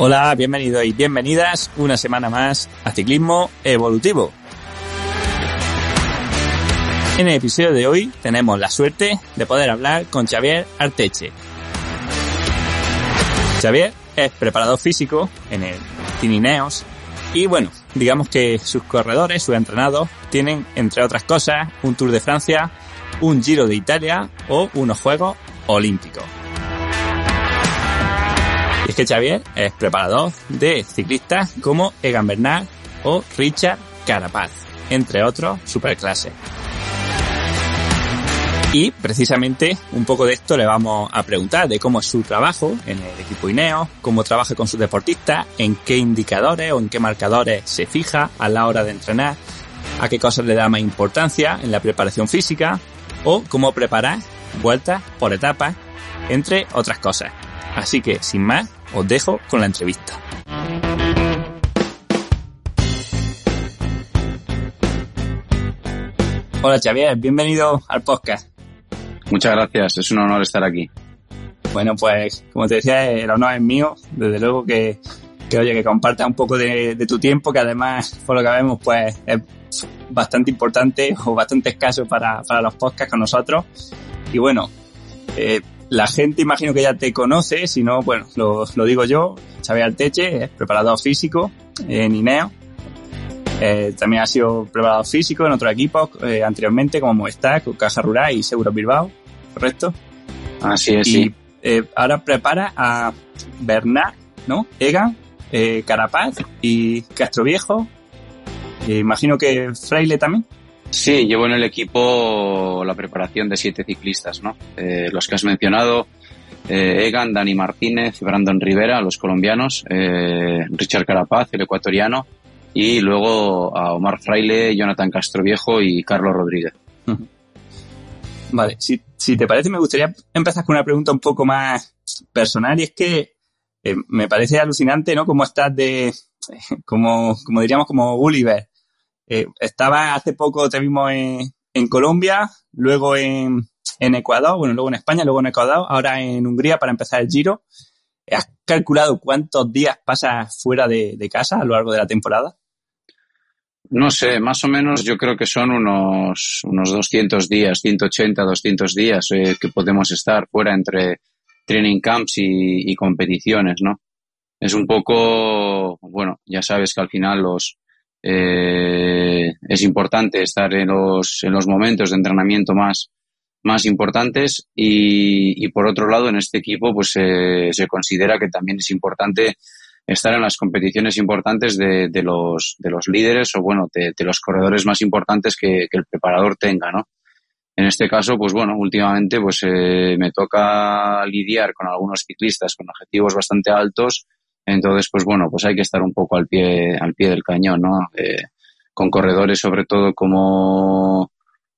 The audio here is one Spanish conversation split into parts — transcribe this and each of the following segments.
Hola, bienvenidos y bienvenidas una semana más a Ciclismo Evolutivo. En el episodio de hoy tenemos la suerte de poder hablar con Xavier Arteche. Xavier es preparador físico en el Tinineos y bueno, digamos que sus corredores, sus entrenados, tienen entre otras cosas un Tour de Francia, un Giro de Italia o unos Juegos Olímpicos. Que Xavier es preparador de ciclistas como Egan Bernal o Richard Carapaz, entre otros superclases. Y precisamente un poco de esto le vamos a preguntar de cómo es su trabajo en el equipo INEO, cómo trabaja con sus deportistas, en qué indicadores o en qué marcadores se fija a la hora de entrenar, a qué cosas le da más importancia en la preparación física o cómo preparar vueltas por etapas, entre otras cosas. Así que, sin más, os dejo con la entrevista. Hola Xavier, bienvenido al podcast. Muchas gracias, es un honor estar aquí. Bueno, pues como te decía, el honor es mío, desde luego que, que oye, que compartas un poco de, de, tu tiempo, que además, por lo que vemos, pues es bastante importante o bastante escaso para, para los podcasts con nosotros. Y bueno, eh, la gente imagino que ya te conoce, si no, bueno, lo, lo digo yo, Xavier Alteche, es preparador físico en INEO. Eh, también ha sido preparador físico en otros equipos eh, anteriormente, como Movistar, Caja Rural y Seguro Bilbao, ¿correcto? Así es, y, sí. Eh, ahora prepara a Bernard, ¿no? Egan, eh, Carapaz y Castro Viejo. imagino que Fraile también. Sí, llevo en el equipo la preparación de siete ciclistas, ¿no? Eh, los que has mencionado, eh, Egan, Dani Martínez, Brandon Rivera, los colombianos, eh, Richard Carapaz, el ecuatoriano, y luego a Omar Fraile, Jonathan Castroviejo y Carlos Rodríguez. Vale, si, si te parece, me gustaría empezar con una pregunta un poco más personal y es que me parece alucinante, ¿no? Cómo estás de, como, como diríamos, como Gulliver. Eh, estaba hace poco, te vimos en, Colombia, luego en, Ecuador, bueno, luego en España, luego en Ecuador, ahora en Hungría para empezar el Giro. ¿Has calculado cuántos días pasas fuera de, casa a lo largo de la temporada? No sé, más o menos yo creo que son unos, unos 200 días, 180, 200 días eh, que podemos estar fuera entre training camps y competiciones, ¿no? Es un poco, bueno, ya sabes que al final los, eh, es importante estar en los, en los momentos de entrenamiento más, más importantes y, por otro lado en este equipo pues eh, se considera que también es importante estar en las competiciones importantes de, de los, de los líderes o bueno, de, de los corredores más importantes que, que, el preparador tenga, ¿no? En este caso, pues bueno, últimamente pues eh, me toca lidiar con algunos ciclistas con objetivos bastante altos entonces, pues bueno, pues hay que estar un poco al pie, al pie del cañón, ¿no? Eh, con corredores sobre todo como,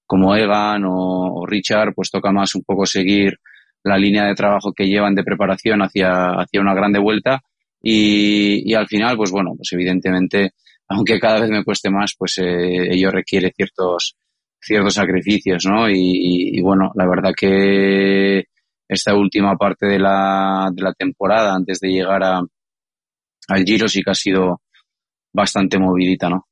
como Egan o, Richard, pues toca más un poco seguir la línea de trabajo que llevan de preparación hacia, hacia una grande vuelta y, y al final, pues bueno, pues evidentemente, aunque cada vez me cueste más, pues eh, ello requiere ciertos, ciertos sacrificios, ¿no? Y, y, y, bueno, la verdad que esta última parte de la, de la temporada, antes de llegar a, al Giro sí que ha sido bastante movidita, ¿no?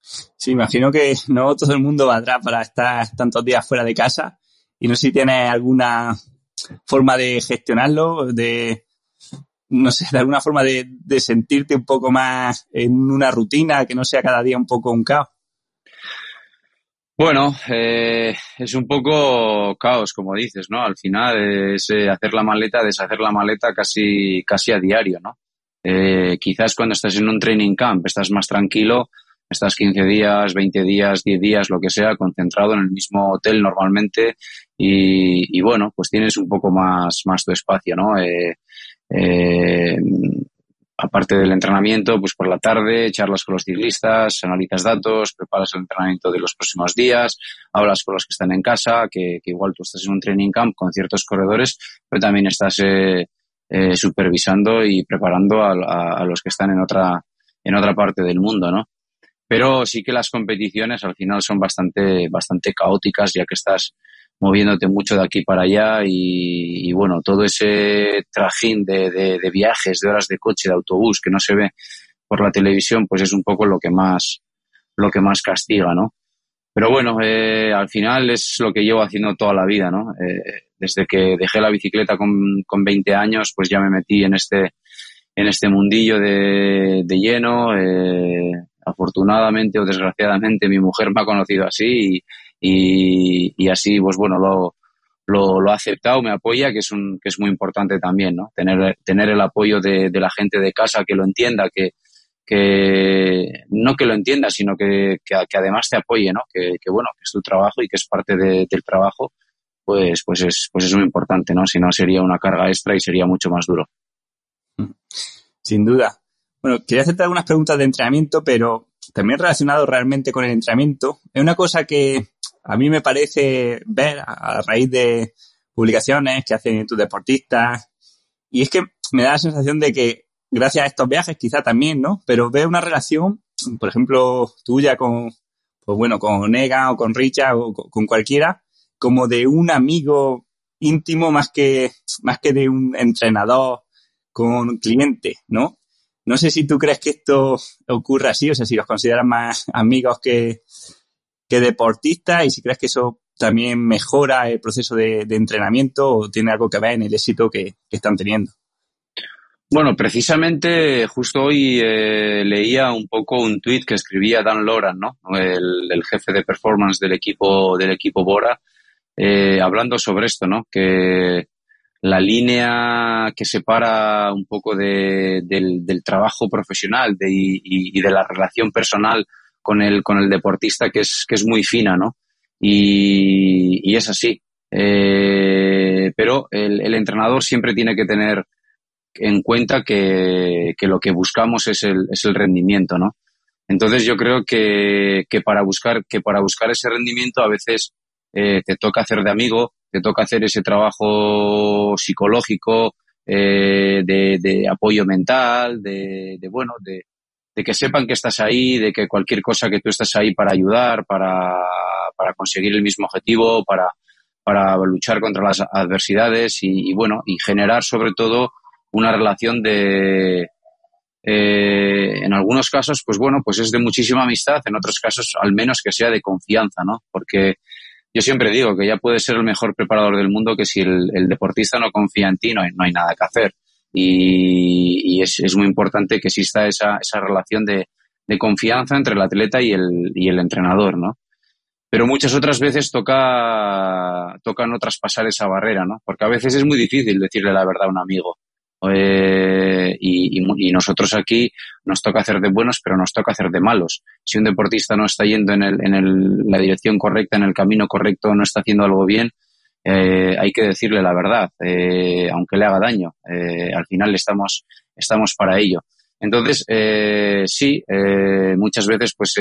Sí, imagino que no todo el mundo valdrá para estar tantos días fuera de casa y no sé si tienes alguna forma de gestionarlo, de, no sé, de alguna forma de, de sentirte un poco más en una rutina, que no sea cada día un poco un caos. Bueno, eh, es un poco caos, como dices, ¿no? Al final es eh, hacer la maleta, deshacer la maleta casi, casi a diario, ¿no? Eh, quizás cuando estás en un training camp estás más tranquilo, estás 15 días, 20 días, 10 días, lo que sea, concentrado en el mismo hotel normalmente y, y bueno, pues tienes un poco más, más tu espacio, ¿no? Eh, eh, aparte del entrenamiento, pues por la tarde, charlas con los ciclistas, analizas datos, preparas el entrenamiento de los próximos días, hablas con los que están en casa, que, igual tú estás en un training camp con ciertos corredores, pero también estás eh, eh, supervisando y preparando a, los que están en otra, en otra parte del mundo, ¿no? Pero sí que las competiciones al final son bastante, bastante caóticas, ya que estás moviéndote mucho de aquí para allá y, bueno, todo ese trajín de, de, viajes, de horas de coche, de autobús que no se ve por la televisión, pues es un poco lo que más, lo que más castiga, ¿no? Pero bueno, eh, al final es lo que llevo haciendo toda la vida, ¿no? Eh, desde que dejé la bicicleta con, con 20 años, pues ya me metí en este, en este mundillo de, de lleno. Eh, afortunadamente o desgraciadamente mi mujer me ha conocido así y, y, así, pues bueno, lo, lo, ha aceptado, me apoya, que es, un, que es muy importante también, ¿no? Tener, tener el apoyo de, de la gente de casa que lo entienda, que, que no que lo entienda, sino que, que, además te apoye, ¿no? Que, que, bueno, que es tu trabajo y que es parte del trabajo, pues, pues es, pues es muy importante, ¿no? Si no sería una carga extra y sería mucho más duro. Sin duda. Bueno, quería hacerte algunas preguntas de entrenamiento, pero también relacionado realmente con el entrenamiento. Es una cosa que a mí me parece ver a raíz de publicaciones que hacen tus deportistas y es que me da la sensación de que gracias a estos viajes quizá también, ¿no? Pero veo una relación, por ejemplo, tuya con, pues bueno, con Nega o con Richard o con cualquiera, como de un amigo íntimo más que, más que de un entrenador con cliente, ¿no? No sé si tú crees que esto ocurre así, o sea, si los consideras más amigos que, que deportista y si crees que eso también mejora el proceso de, entrenamiento o tiene algo que ver en el éxito que, están teniendo. Bueno, precisamente justo hoy eh, leía un poco un tweet que escribía Dan Loran, ¿no? el, jefe de performance del equipo del equipo Bora, eh, hablando sobre esto, ¿no? Que la línea que separa un poco del, trabajo profesional y, de la relación personal con el, con el deportista que es, que es muy fina, ¿no? Y, es así. Eh, pero el, entrenador siempre tiene que tener en cuenta que, lo que buscamos es el, es el rendimiento, ¿no? Entonces yo creo que, para buscar, que para buscar ese rendimiento a veces eh, te toca hacer de amigo, te toca hacer ese trabajo psicológico, eh, de, de, apoyo mental, de, de bueno, de, de que sepan que estás ahí, de que cualquier cosa que tú estás ahí para ayudar, para, para conseguir el mismo objetivo, para, para luchar contra las adversidades y, bueno, y generar sobre todo una relación de, eh, en algunos casos, pues bueno, pues es de muchísima amistad, en otros casos al menos que sea de confianza, ¿no? Porque yo siempre digo que ya puedes ser el mejor preparador del mundo que si el, el deportista no confía en ti no hay, no hay nada que hacer y, es, muy importante que exista esa, relación de, confianza entre el atleta y el, y el entrenador, ¿no? Pero muchas otras veces toca, toca no traspasar esa barrera, ¿no? Porque a veces es muy difícil decirle la verdad a un amigo. Eh, y, y, y, nosotros aquí nos toca hacer de buenos, pero nos toca hacer de malos. Si un deportista no está yendo en, el, en la dirección correcta, en el camino correcto, no está haciendo algo bien, eh, hay que decirle la verdad, eh, aunque le haga daño. Eh, al final estamos, estamos para ello. Entonces, eh, sí, eh, muchas veces, pues,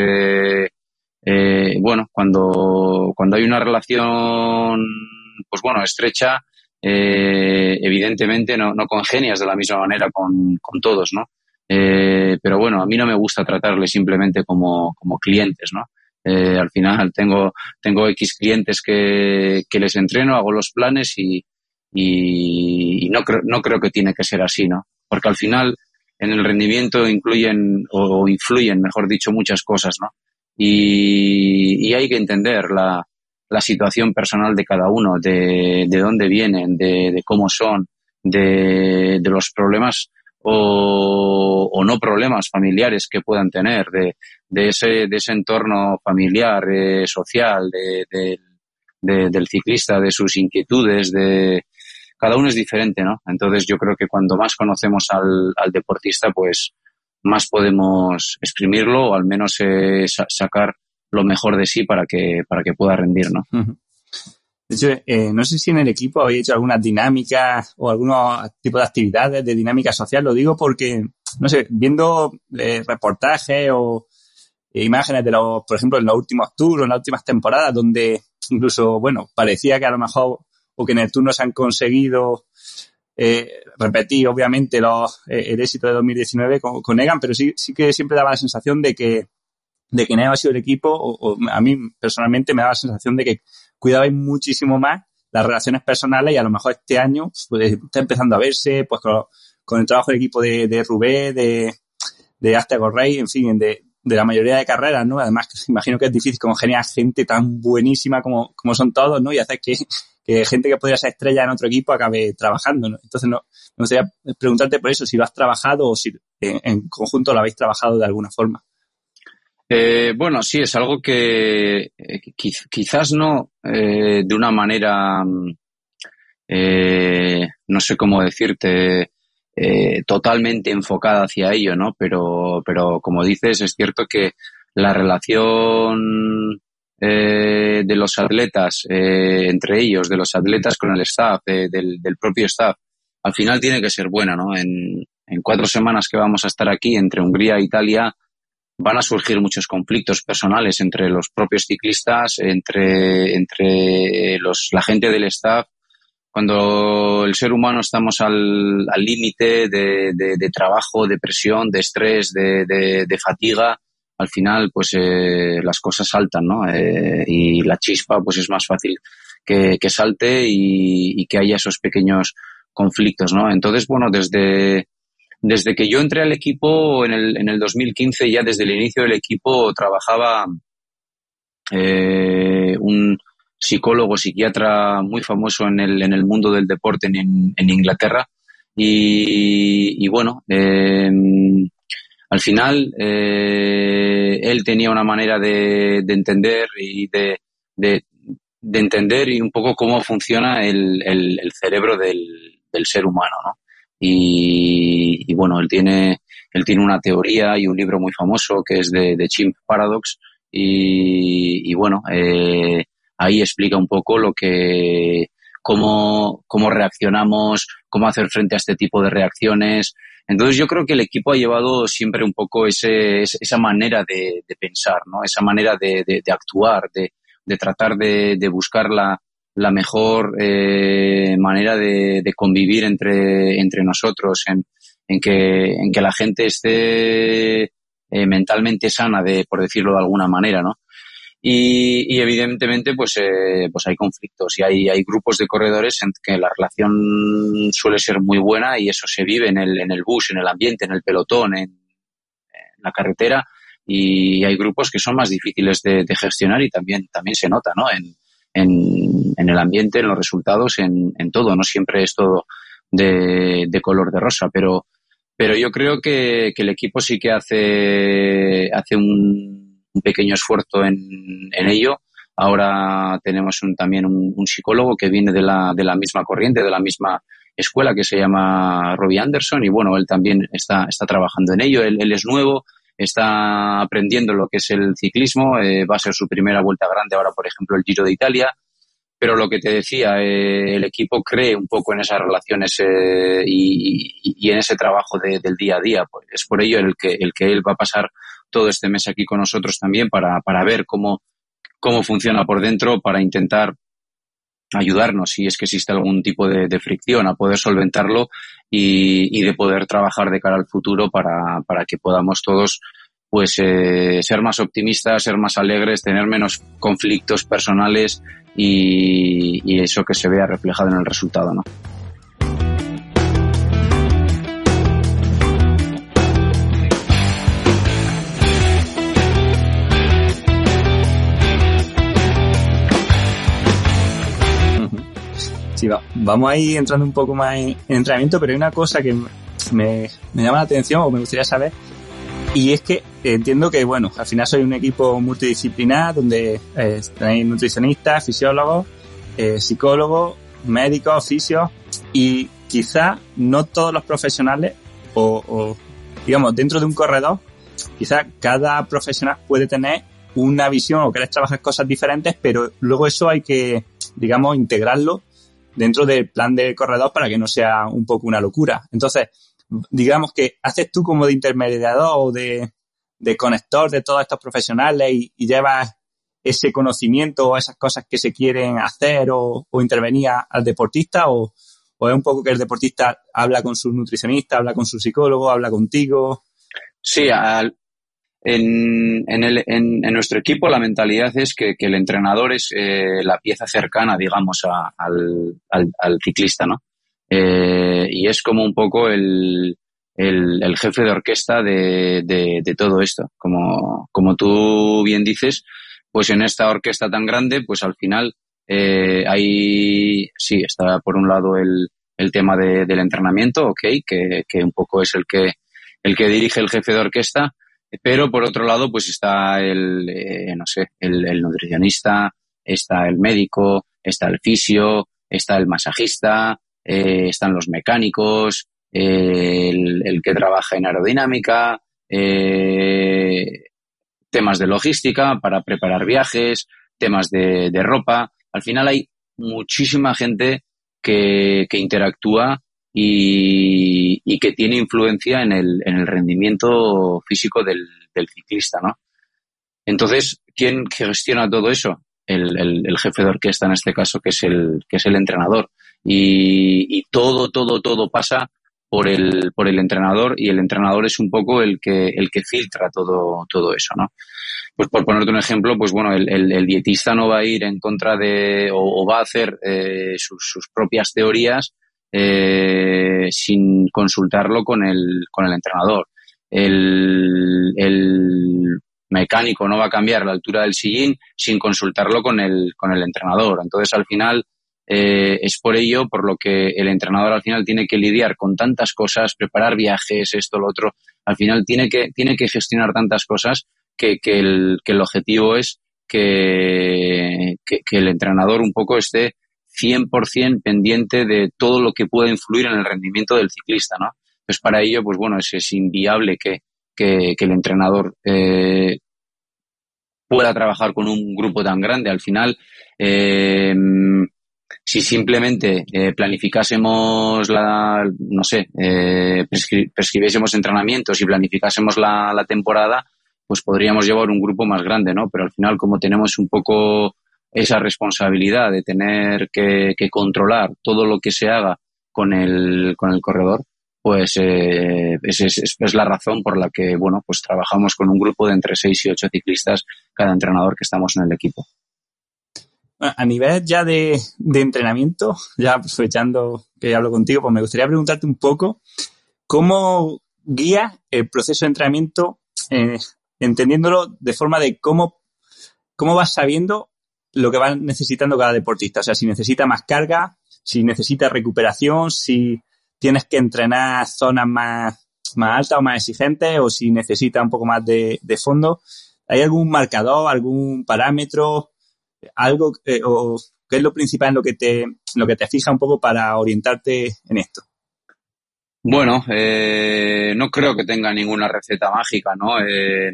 bueno, cuando, cuando hay una relación, pues bueno, estrecha, evidentemente no, no congenias de la misma manera con, con todos, ¿no? pero bueno, a mí no me gusta tratarle simplemente como, como clientes, ¿no? Eh, al final tengo, tengo X clientes que, que les entreno, hago los planes y, y, no, creo, no creo que tiene que ser así, ¿no? Porque al final en el rendimiento incluyen o influyen, mejor dicho, muchas cosas, ¿no? Y, y hay que entender la, la situación personal de cada uno, de, de dónde vienen, de, de cómo son, de, de los problemas o, no problemas familiares que puedan tener, de, de, ese, de ese entorno familiar, eh, social, de, del ciclista, de sus inquietudes, de cada uno es diferente, ¿no? Entonces yo creo que cuando más conocemos al, al deportista, pues más podemos exprimirlo o al menos eh, sacar lo mejor de sí para que, para que pueda rendir, ¿no? De hecho, eh, no sé si en el equipo habéis hecho algunas dinámicas o algunos tipos de actividades de dinámica social. Lo digo porque, no sé, viendo eh, reportajes o imágenes de los, por ejemplo, en los últimos tours, en las últimas temporadas, donde incluso, bueno, parecía que a lo mejor o que en el tour no se han conseguido eh, repetir, obviamente, los, el éxito de 2019 con, con, Egan, pero sí, sí que siempre daba la sensación de que, de que no ha sido el equipo, o, a mí personalmente me daba la sensación de que cuidabais muchísimo más las relaciones personales y a lo mejor este año pues, está empezando a verse pues con, el trabajo del equipo de, de Rubé, de, de Aztec Rey, en fin, de, de la mayoría de carreras, ¿no? Además, imagino que es difícil congeniar gente tan buenísima como, como son todos, ¿no? Y hacer que, que gente que podría ser estrella en otro equipo acabe trabajando, ¿no? Entonces, no, me gustaría preguntarte por eso, si lo has trabajado o si en conjunto lo habéis trabajado de alguna forma. Eh, bueno, sí, es algo que eh, quizás no eh, de una manera, mm, no sé cómo decirte, totalmente enfocada hacia ello, ¿no? Pero, pero como dices, es cierto que la relación de los atletas entre ellos, de los atletas con el staff, del, del, propio staff, al final tiene que ser buena, ¿no? En, en cuatro semanas que vamos a estar aquí entre Hungría e Italia, van a surgir muchos conflictos personales entre los propios ciclistas, entre, entre los, la gente del staff. Cuando el ser humano estamos al límite de, trabajo, de presión, de estrés, de, fatiga, al final pues eh, las cosas saltan, ¿no? Eh, y la chispa pues es más fácil que, salte y, y, que haya esos pequeños conflictos, ¿no? Entonces, bueno, desde, desde que yo entré al equipo en el, en el 2015, ya desde el inicio del equipo trabajaba eh, un psicólogo, psiquiatra muy famoso en el, en el mundo del deporte en, en Inglaterra. Y, y bueno, eh, al final eh, él tenía una manera de, de entender y de, de, de, entender y un poco cómo funciona el, el, cerebro del, del ser humano, ¿no? Y, bueno, él tiene, él tiene una teoría y un libro muy famoso que es de, Chimp Paradox. Y, bueno, eh, ahí explica un poco lo que, cómo, cómo reaccionamos, cómo hacer frente a este tipo de reacciones. Entonces yo creo que el equipo ha llevado siempre un poco ese, esa manera de, pensar, ¿no? Esa manera de, de actuar, de, de tratar de, buscar la, la mejor eh, manera de, de, convivir entre, entre nosotros, en, en, que, en que la gente esté eh, mentalmente sana, de, por decirlo de alguna manera, ¿no? Y, y evidentemente, pues, eh, pues hay conflictos y hay, hay grupos de corredores en que la relación suele ser muy buena y eso se vive en el, en el bus, en el ambiente, en el pelotón, en, la carretera y hay grupos que son más difíciles de, de gestionar y también, también se nota, ¿no? En, en, en el ambiente, en los resultados, en, en todo. No siempre es todo de, de color de rosa, pero, pero yo creo que, que el equipo sí que hace, hace un, un pequeño esfuerzo en, en ello. Ahora tenemos un, también un, un, psicólogo que viene de la, de la misma corriente, de la misma escuela que se llama Robbie Anderson y bueno, él también está, está trabajando en ello. Él, él es nuevo, está aprendiendo lo que es el ciclismo, eh, va a ser su primera vuelta grande ahora, por ejemplo, el Giro de Italia, pero lo que te decía, eh, el equipo cree un poco en esas relaciones eh, y, y, en ese trabajo de, del día a día. Pues es por ello el que, el que él va a pasar todo este mes aquí con nosotros también para, para ver cómo, cómo funciona por dentro, para intentar ayudarnos si es que existe algún tipo de, fricción, a poder solventarlo y, y, de poder trabajar de cara al futuro para, para que podamos todos pues eh, ser más optimistas, ser más alegres, tener menos conflictos personales y, y eso que se vea reflejado en el resultado, ¿no? Sí, va, vamos a ir entrando un poco más en, entrenamiento, pero hay una cosa que me, llama la atención o me gustaría saber. Y es que entiendo que, bueno, al final soy un equipo multidisciplinar donde eh, tenéis nutricionistas, fisiólogos, eh, psicólogos, médicos, fisios y quizá no todos los profesionales o, o, digamos, dentro de un corredor, quizá cada profesional puede tener una visión o querer trabajar cosas diferentes, pero luego eso hay que, digamos, integrarlo dentro del plan de corredor para que no sea un poco una locura. Entonces, digamos que haces tú como de intermediador o de, de conector de todos estos profesionales y, y, llevas ese conocimiento o esas cosas que se quieren hacer o, o intervenir al deportista o, o, es un poco que el deportista habla con su nutricionista, habla con su psicólogo, habla contigo. Sí, al, en, en, el, en, en, nuestro equipo la mentalidad es que, el entrenador es eh, la pieza cercana, digamos, a, al, ciclista, ¿no? Eh, y es como un poco el, el, jefe de orquesta de, todo esto. Como, como tú bien dices, pues en esta orquesta tan grande, pues al final eh, hay, sí, está por un lado el, el tema de, del entrenamiento, ok, que, que un poco es el que, el que dirige el jefe de orquesta, pero por otro lado, pues está el, eh, no sé, el, el, nutricionista, está el médico, está el fisio, está el masajista, eh, están los mecánicos, eh, el, el, que trabaja en aerodinámica, temas de logística para preparar viajes, temas de, de ropa. Al final hay muchísima gente que, que interactúa y, que tiene influencia en el, en el rendimiento físico del, ciclista, ¿no? Entonces, ¿quién gestiona todo eso? El, el, jefe de orquesta en este caso, que es el, que es el entrenador. Y, todo, todo, todo pasa por el, por el entrenador y el entrenador es un poco el que, el que filtra todo, todo eso, ¿no? Pues por ponerte un ejemplo, pues bueno, el, el, dietista no va a ir en contra de, o, o va a hacer eh, sus, sus propias teorías eh, sin consultarlo con el, con el entrenador. El, el mecánico no va a cambiar la altura del sillín sin consultarlo con el, con el entrenador. Entonces, al final, eh, es por ello por lo que el entrenador al final tiene que lidiar con tantas cosas, preparar viajes, esto, lo otro. Al final tiene que, tiene que gestionar tantas cosas que, que, el, que el objetivo es que, que, que el entrenador un poco esté 100% pendiente de todo lo que pueda influir en el rendimiento del ciclista, ¿no? Pues para ello, pues bueno, es, inviable que, que, el entrenador eh, pueda trabajar con un grupo tan grande. Al final, eh, si simplemente eh, planificásemos la, no sé, eh, prescri prescribiésemos entrenamientos y planificásemos la, la temporada, pues podríamos llevar un grupo más grande, ¿no? Pero al final, como tenemos un poco esa responsabilidad de tener que, controlar todo lo que se haga con el, con el corredor, pues eh, es, la razón por la que, bueno, pues trabajamos con un grupo de entre seis y ocho ciclistas cada entrenador que estamos en el equipo. A nivel ya de, de entrenamiento, ya aprovechando que hablo contigo, pues me gustaría preguntarte un poco cómo guía el proceso de entrenamiento, eh, entendiéndolo de forma de cómo, cómo vas sabiendo lo que va necesitando cada deportista. O sea, si necesita más carga, si necesita recuperación, si tienes que entrenar zonas más, más altas o más exigentes, o si necesita un poco más de, de fondo. ¿Hay algún marcador, algún parámetro, algo, eh, o qué es lo principal en lo que te, lo que te fija un poco para orientarte en esto? Bueno, eh, no creo que tenga ninguna receta mágica, ¿no? Eh,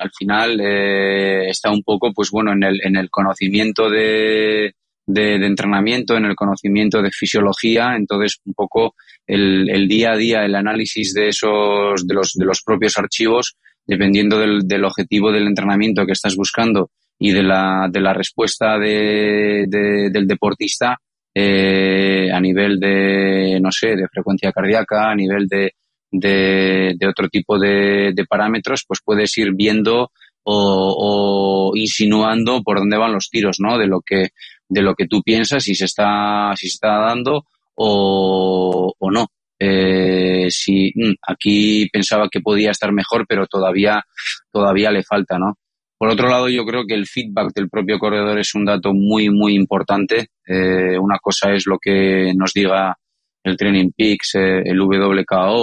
al final eh, está un poco, pues bueno, en el, en el conocimiento de, de, de, entrenamiento, en el conocimiento de fisiología, entonces un poco el, el, día a día, el análisis de esos, de los, de los propios archivos, dependiendo del, del objetivo del entrenamiento que estás buscando y de la, de la respuesta de, de, del deportista, eh, a nivel de, no sé, de frecuencia cardíaca, a nivel de, de, de otro tipo de, de, parámetros, pues puedes ir viendo o, o, insinuando por dónde van los tiros, ¿no? De lo que, de lo que tú piensas, si se está, si se está dando o, o no. Eh, si mm, aquí pensaba que podía estar mejor, pero todavía, todavía le falta, ¿no? Por otro lado, yo creo que el feedback del propio corredor es un dato muy, muy importante. Eh, una cosa es lo que nos diga el Training Peaks, eh, el WKO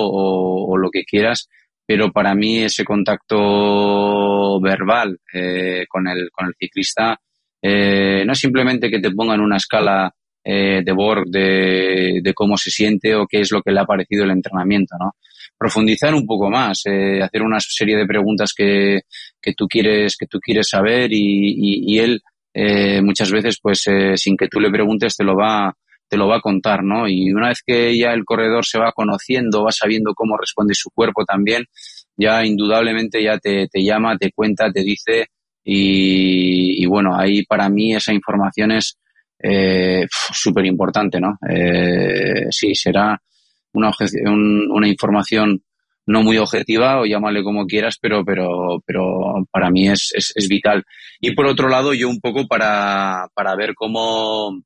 o, lo que quieras, pero para mí ese contacto verbal eh, con, el, con el ciclista eh, no es simplemente que te pongan una escala eh, de Borg de, de, cómo se siente o qué es lo que le ha parecido el entrenamiento, ¿no? Profundizar un poco más, eh, hacer una serie de preguntas que, que tú quieres que tú quieres saber y, y, y él muchas veces pues sin que tú le preguntes te lo va te lo va a contar, ¿no? Y una vez que ya el corredor se va conociendo, va sabiendo cómo responde su cuerpo también, ya indudablemente ya te, te llama, te cuenta, te dice y, y, bueno, ahí para mí esa información es eh, súper importante, ¿no? Eh, sí, será una, un, una información no muy objetiva o llámale como quieras, pero, pero, pero para mí es, es, es, vital. Y por otro lado, yo un poco para, para ver cómo,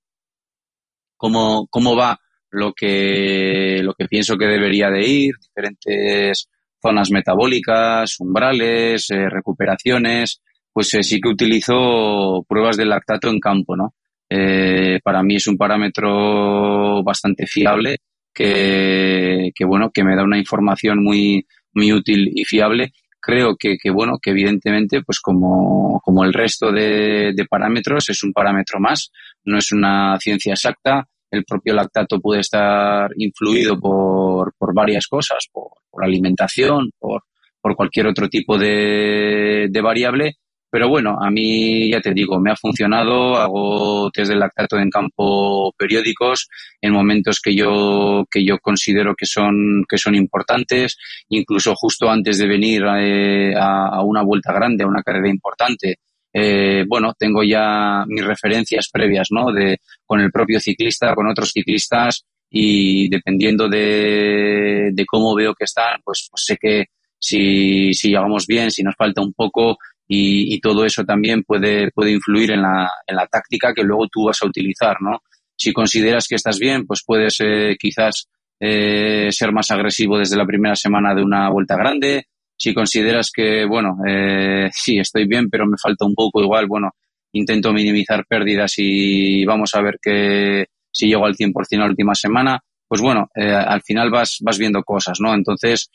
cómo, cómo va lo que, lo que pienso que debería de ir, diferentes zonas metabólicas, umbrales, eh, recuperaciones, pues eh, sí que utilizo pruebas de lactato en campo, ¿no? Eh, para mí es un parámetro bastante fiable que, que, bueno, que me da una información muy, muy útil y fiable. Creo que, que bueno, que evidentemente, pues como, como el resto de, de parámetros, es un parámetro más, no es una ciencia exacta. El propio lactato puede estar influido por, por varias cosas, por, por alimentación, por, por cualquier otro tipo de, de variable, pero bueno, a mí ya te digo, me ha funcionado, hago test de lactato en campo periódicos en momentos que yo, que yo considero que son, que son importantes, incluso justo antes de venir eh, a, una vuelta grande, a una carrera importante. Eh, bueno, tengo ya mis referencias previas, ¿no? De, con el propio ciclista, con otros ciclistas y dependiendo de, de cómo veo que están, pues, pues sé que si, si llegamos bien, si nos falta un poco, y, y, todo eso también puede, puede influir en la, en la táctica que luego tú vas a utilizar, ¿no? Si consideras que estás bien, pues puedes eh, quizás eh, ser más agresivo desde la primera semana de una vuelta grande. Si consideras que, bueno, eh, sí, estoy bien, pero me falta un poco igual, bueno, intento minimizar pérdidas y vamos a ver que si llego al 100% la última semana, pues bueno, eh, al final vas, vas viendo cosas, ¿no? Entonces,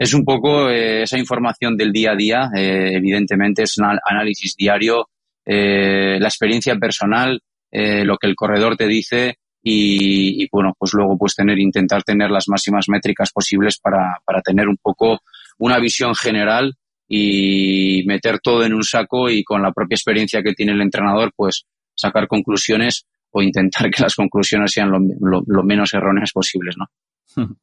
es un poco eh, esa información del día a día, eh, evidentemente es un análisis diario, eh, la experiencia personal, eh, lo que el corredor te dice y, bueno, pues luego pues tener, intentar tener las máximas métricas posibles para, para tener un poco una visión general y meter todo en un saco y con la propia experiencia que tiene el entrenador, pues sacar conclusiones o intentar que las conclusiones sean lo, lo, lo menos erróneas posibles, ¿no?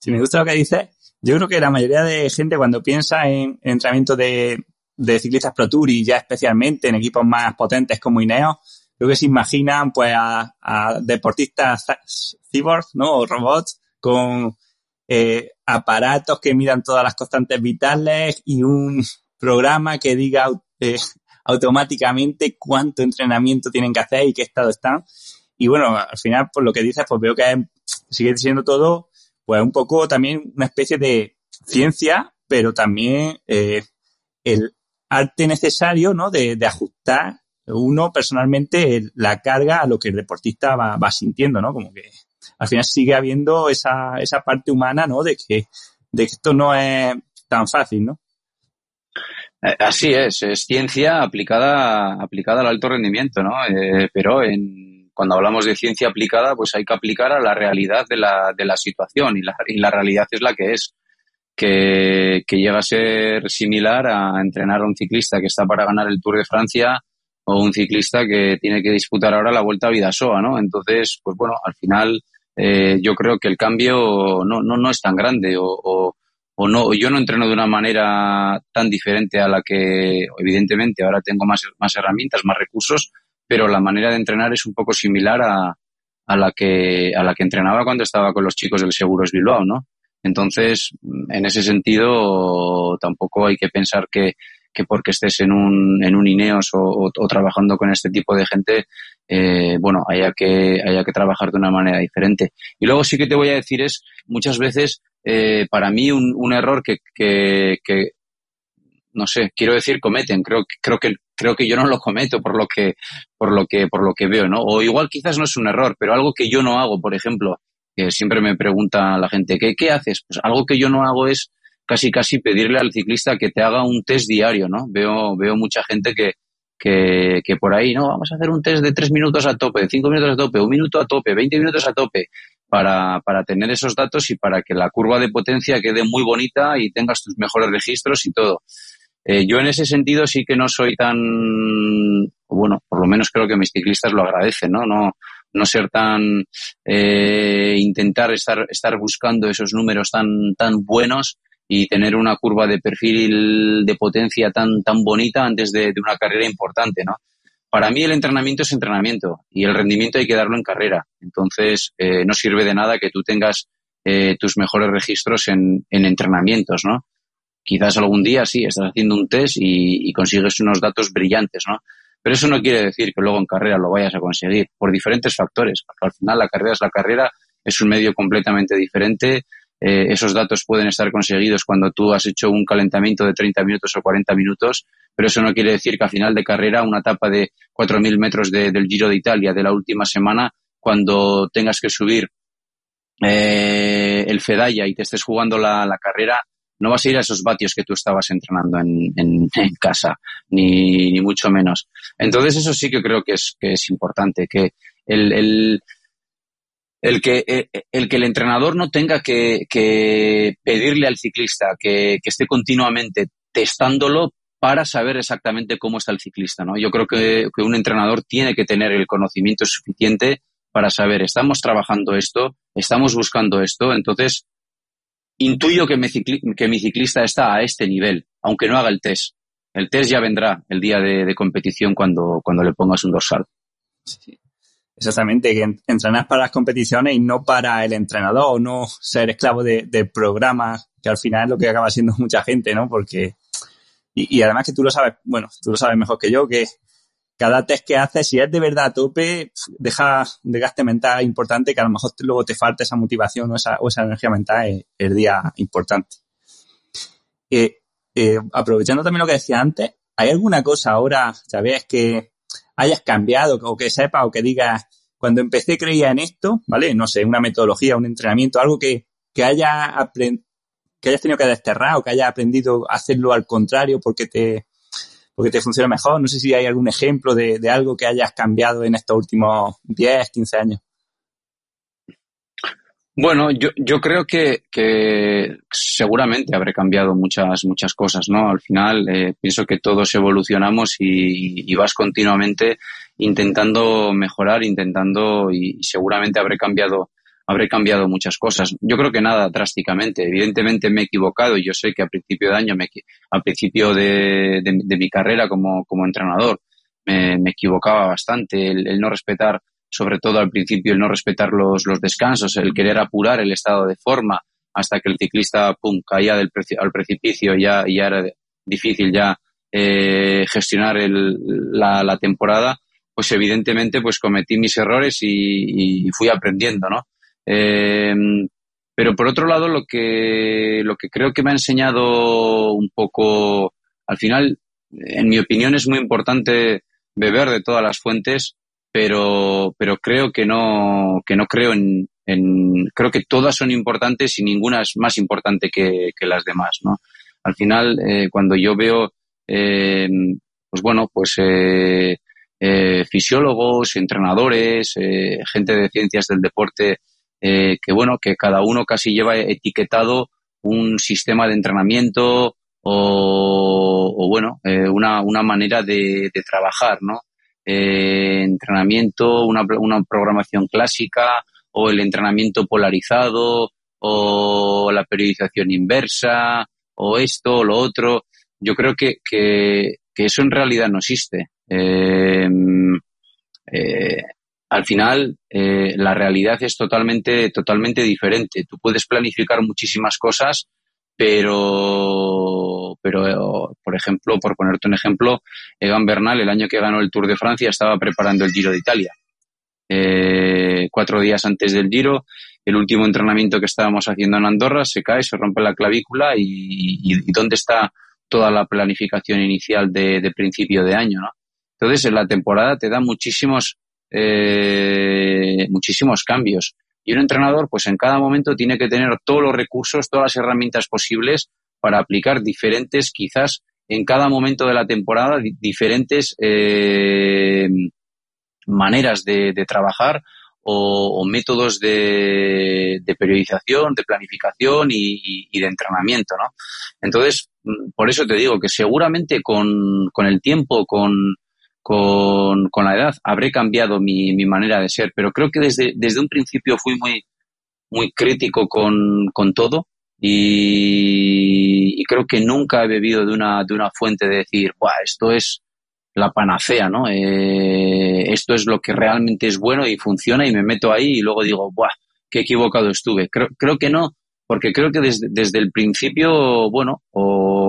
Si me gusta lo que dice, yo creo que la mayoría de gente cuando piensa en, en entrenamiento de, de, ciclistas Pro Tour y ya especialmente en equipos más potentes como Ineos, creo que se imaginan pues a, a deportistas cyborgs, ¿no? O robots con eh, aparatos que midan todas las constantes vitales y un programa que diga eh, automáticamente cuánto entrenamiento tienen que hacer y qué estado están. Y bueno, al final, por lo que dices, pues veo que sigue siendo todo pues un poco también una especie de ciencia, pero también eh, el arte necesario, ¿no? De, de, ajustar uno personalmente la carga a lo que el deportista va, va, sintiendo, ¿no? Como que al final sigue habiendo esa, esa parte humana, ¿no? De que, de esto no es tan fácil, ¿no? Eh, así es, es ciencia aplicada, aplicada al alto rendimiento, ¿no? Eh, pero en, cuando hablamos de ciencia aplicada, pues hay que aplicar a la realidad de la, de la situación y la, y la realidad es la que es. Que, que, llega a ser similar a entrenar a un ciclista que está para ganar el Tour de Francia o un ciclista que tiene que disputar ahora la Vuelta a Vidasoa, ¿no? Entonces, pues bueno, al final eh, yo creo que el cambio no, no, no es tan grande o, o, o no, yo no entreno de una manera tan diferente a la que, evidentemente, ahora tengo más, más herramientas, más recursos, pero la manera de entrenar es un poco similar a, a, la que, a la que entrenaba cuando estaba con los chicos del Seguros Bilbao, ¿no? Entonces, en ese sentido, tampoco hay que pensar que, que porque estés en un, en un Ineos o, trabajando con este tipo de gente, eh, bueno, haya que, haya que trabajar de una manera diferente. Y luego sí que te voy a decir es, muchas veces, eh, para mí un, un error que, que, que, no sé, quiero decir cometen, creo, creo que creo que yo no lo cometo por lo que, por lo que, por lo que veo, ¿no? O igual quizás no es un error, pero algo que yo no hago, por ejemplo, que siempre me pregunta la gente, ¿qué, ¿qué haces? Pues algo que yo no hago es casi casi pedirle al ciclista que te haga un test diario, ¿no? Veo, veo mucha gente que, que, que por ahí, no, vamos a hacer un test de tres minutos a tope, cinco minutos a tope, un minuto a tope, veinte minutos a tope, para, para tener esos datos y para que la curva de potencia quede muy bonita y tengas tus mejores registros y todo. Eh, yo en ese sentido sí que no soy tan, bueno, por lo menos creo que mis ciclistas lo agradecen, ¿no? No, no ser tan, eh, intentar estar, estar buscando esos números tan, tan buenos y tener una curva de perfil de potencia tan, tan bonita antes de, una carrera importante, ¿no? Para mí el entrenamiento es entrenamiento y el rendimiento hay que darlo en carrera. Entonces, eh, no sirve de nada que tú tengas eh, tus mejores registros en, en, entrenamientos, ¿no? Quizás algún día sí, estás haciendo un test y, y consigues unos datos brillantes, ¿no? Pero eso no quiere decir que luego en carrera lo vayas a conseguir, por diferentes factores. Porque al final la carrera es la carrera, es un medio completamente diferente, eh, esos datos pueden estar conseguidos cuando tú has hecho un calentamiento de 30 minutos o 40 minutos, pero eso no quiere decir que a final de carrera, una etapa de 4.000 metros del Giro de Italia de la última semana, cuando tengas que subir eh, el Fedaya y te estés jugando la, carrera, no vas a ir a esos vatios que tú estabas entrenando en, en, casa, ni, ni, mucho menos. Entonces eso sí que creo que es, que es importante, que el, el el que, eh, el que el entrenador no tenga que, pedirle al ciclista que, esté continuamente testándolo para saber exactamente cómo está el ciclista, ¿no? Yo creo que, un entrenador tiene que tener el conocimiento suficiente para saber, estamos trabajando esto, estamos buscando esto, entonces intuyo que mi, que mi ciclista está a este nivel, aunque no haga el test. El test ya vendrá el día de, competición cuando, cuando le pongas un dorsal. Sí. Exactamente, que entrenar para las competiciones y no para el entrenador, no ser esclavo de, del programa, que al final es lo que acaba siendo mucha gente, ¿no? Porque, y, además que tú lo sabes, bueno, tú lo sabes mejor que yo, que cada test que haces, si es de verdad a tope, deja un desgaste mental importante que a lo mejor luego te falta esa motivación o esa, o esa energía mental el, día importante. Eh, eh, aprovechando también lo que decía antes, ¿hay alguna cosa ahora, sabes, que hayas cambiado o que sepas o que digas, cuando empecé creía en esto, ¿vale? No sé, una metodología, un entrenamiento, algo que, que haya que hayas tenido que desterrar o que hayas aprendido a hacerlo al contrario porque te, porque te funciona mejor. No sé si hay algún ejemplo de, algo que hayas cambiado en estos últimos 10, 15 años. Bueno, yo, creo que, que, seguramente habré cambiado muchas, muchas cosas, ¿no? Al final eh, pienso que todos evolucionamos y, vas continuamente intentando mejorar, intentando y, seguramente habré cambiado, habré cambiado muchas cosas. Yo creo que nada drásticamente. Evidentemente me he equivocado y yo sé que a principio de año, me, a principio de, mi carrera como, como entrenador, me, equivocaba bastante el no respetar sobre todo al principio el no respetar los, los descansos, el querer apurar el estado de forma hasta que el ciclista pum, caía del al precipicio ya, ya era difícil ya eh, gestionar el, la, la, temporada, pues evidentemente pues cometí mis errores y fui aprendiendo, ¿no? Eh, pero por otro lado, lo que, lo que creo que me ha enseñado un poco, al final, en mi opinión, es muy importante beber de todas las fuentes pero, pero creo que no, que no creo en, en, creo que todas son importantes y ninguna es más importante que, las demás, ¿no? Al final, eh, cuando yo veo, eh, pues bueno, pues eh, eh fisiólogos, entrenadores, eh, gente de ciencias del deporte, eh, que bueno, que cada uno casi lleva etiquetado un sistema de entrenamiento o, o bueno, una, una manera de, de trabajar, ¿no? eh, entrenamiento, una, una programación clásica o el entrenamiento polarizado o la periodización inversa o esto o lo otro. Yo creo que, que, que eso en realidad no existe. Eh, eh, al final, eh, la realidad es totalmente, totalmente diferente. Tú puedes planificar muchísimas cosas, pero, pero, por ejemplo, por ponerte un ejemplo, Egan Bernal, el año que ganó el Tour de Francia, estaba preparando el Giro de Italia. Eh, cuatro días antes del Giro, el último entrenamiento que estábamos haciendo en Andorra se cae, se rompe la clavícula y, y, dónde está toda la planificación inicial de, de, principio de año, ¿no? Entonces, en la temporada te da muchísimos, eh, muchísimos cambios Y un entrenador, pues en cada momento tiene que tener todos los recursos, todas las herramientas posibles para aplicar diferentes, quizás en cada momento de la temporada, diferentes eh, maneras de, trabajar o, métodos de, periodización, de planificación y, de entrenamiento, ¿no? Entonces, mm, por eso te digo que seguramente con, con el tiempo, con, con, con, la edad, habré cambiado mi, mi, manera de ser, pero creo que desde, desde un principio fui muy, muy crítico con, con todo y, creo que nunca he bebido de una, de una fuente de decir, esto es la panacea, ¿no? Eh, esto es lo que realmente es bueno y funciona y me meto ahí y luego digo, ¡buah! ¡Qué equivocado estuve! Creo, creo que no, porque creo que desde, desde el principio, bueno, o,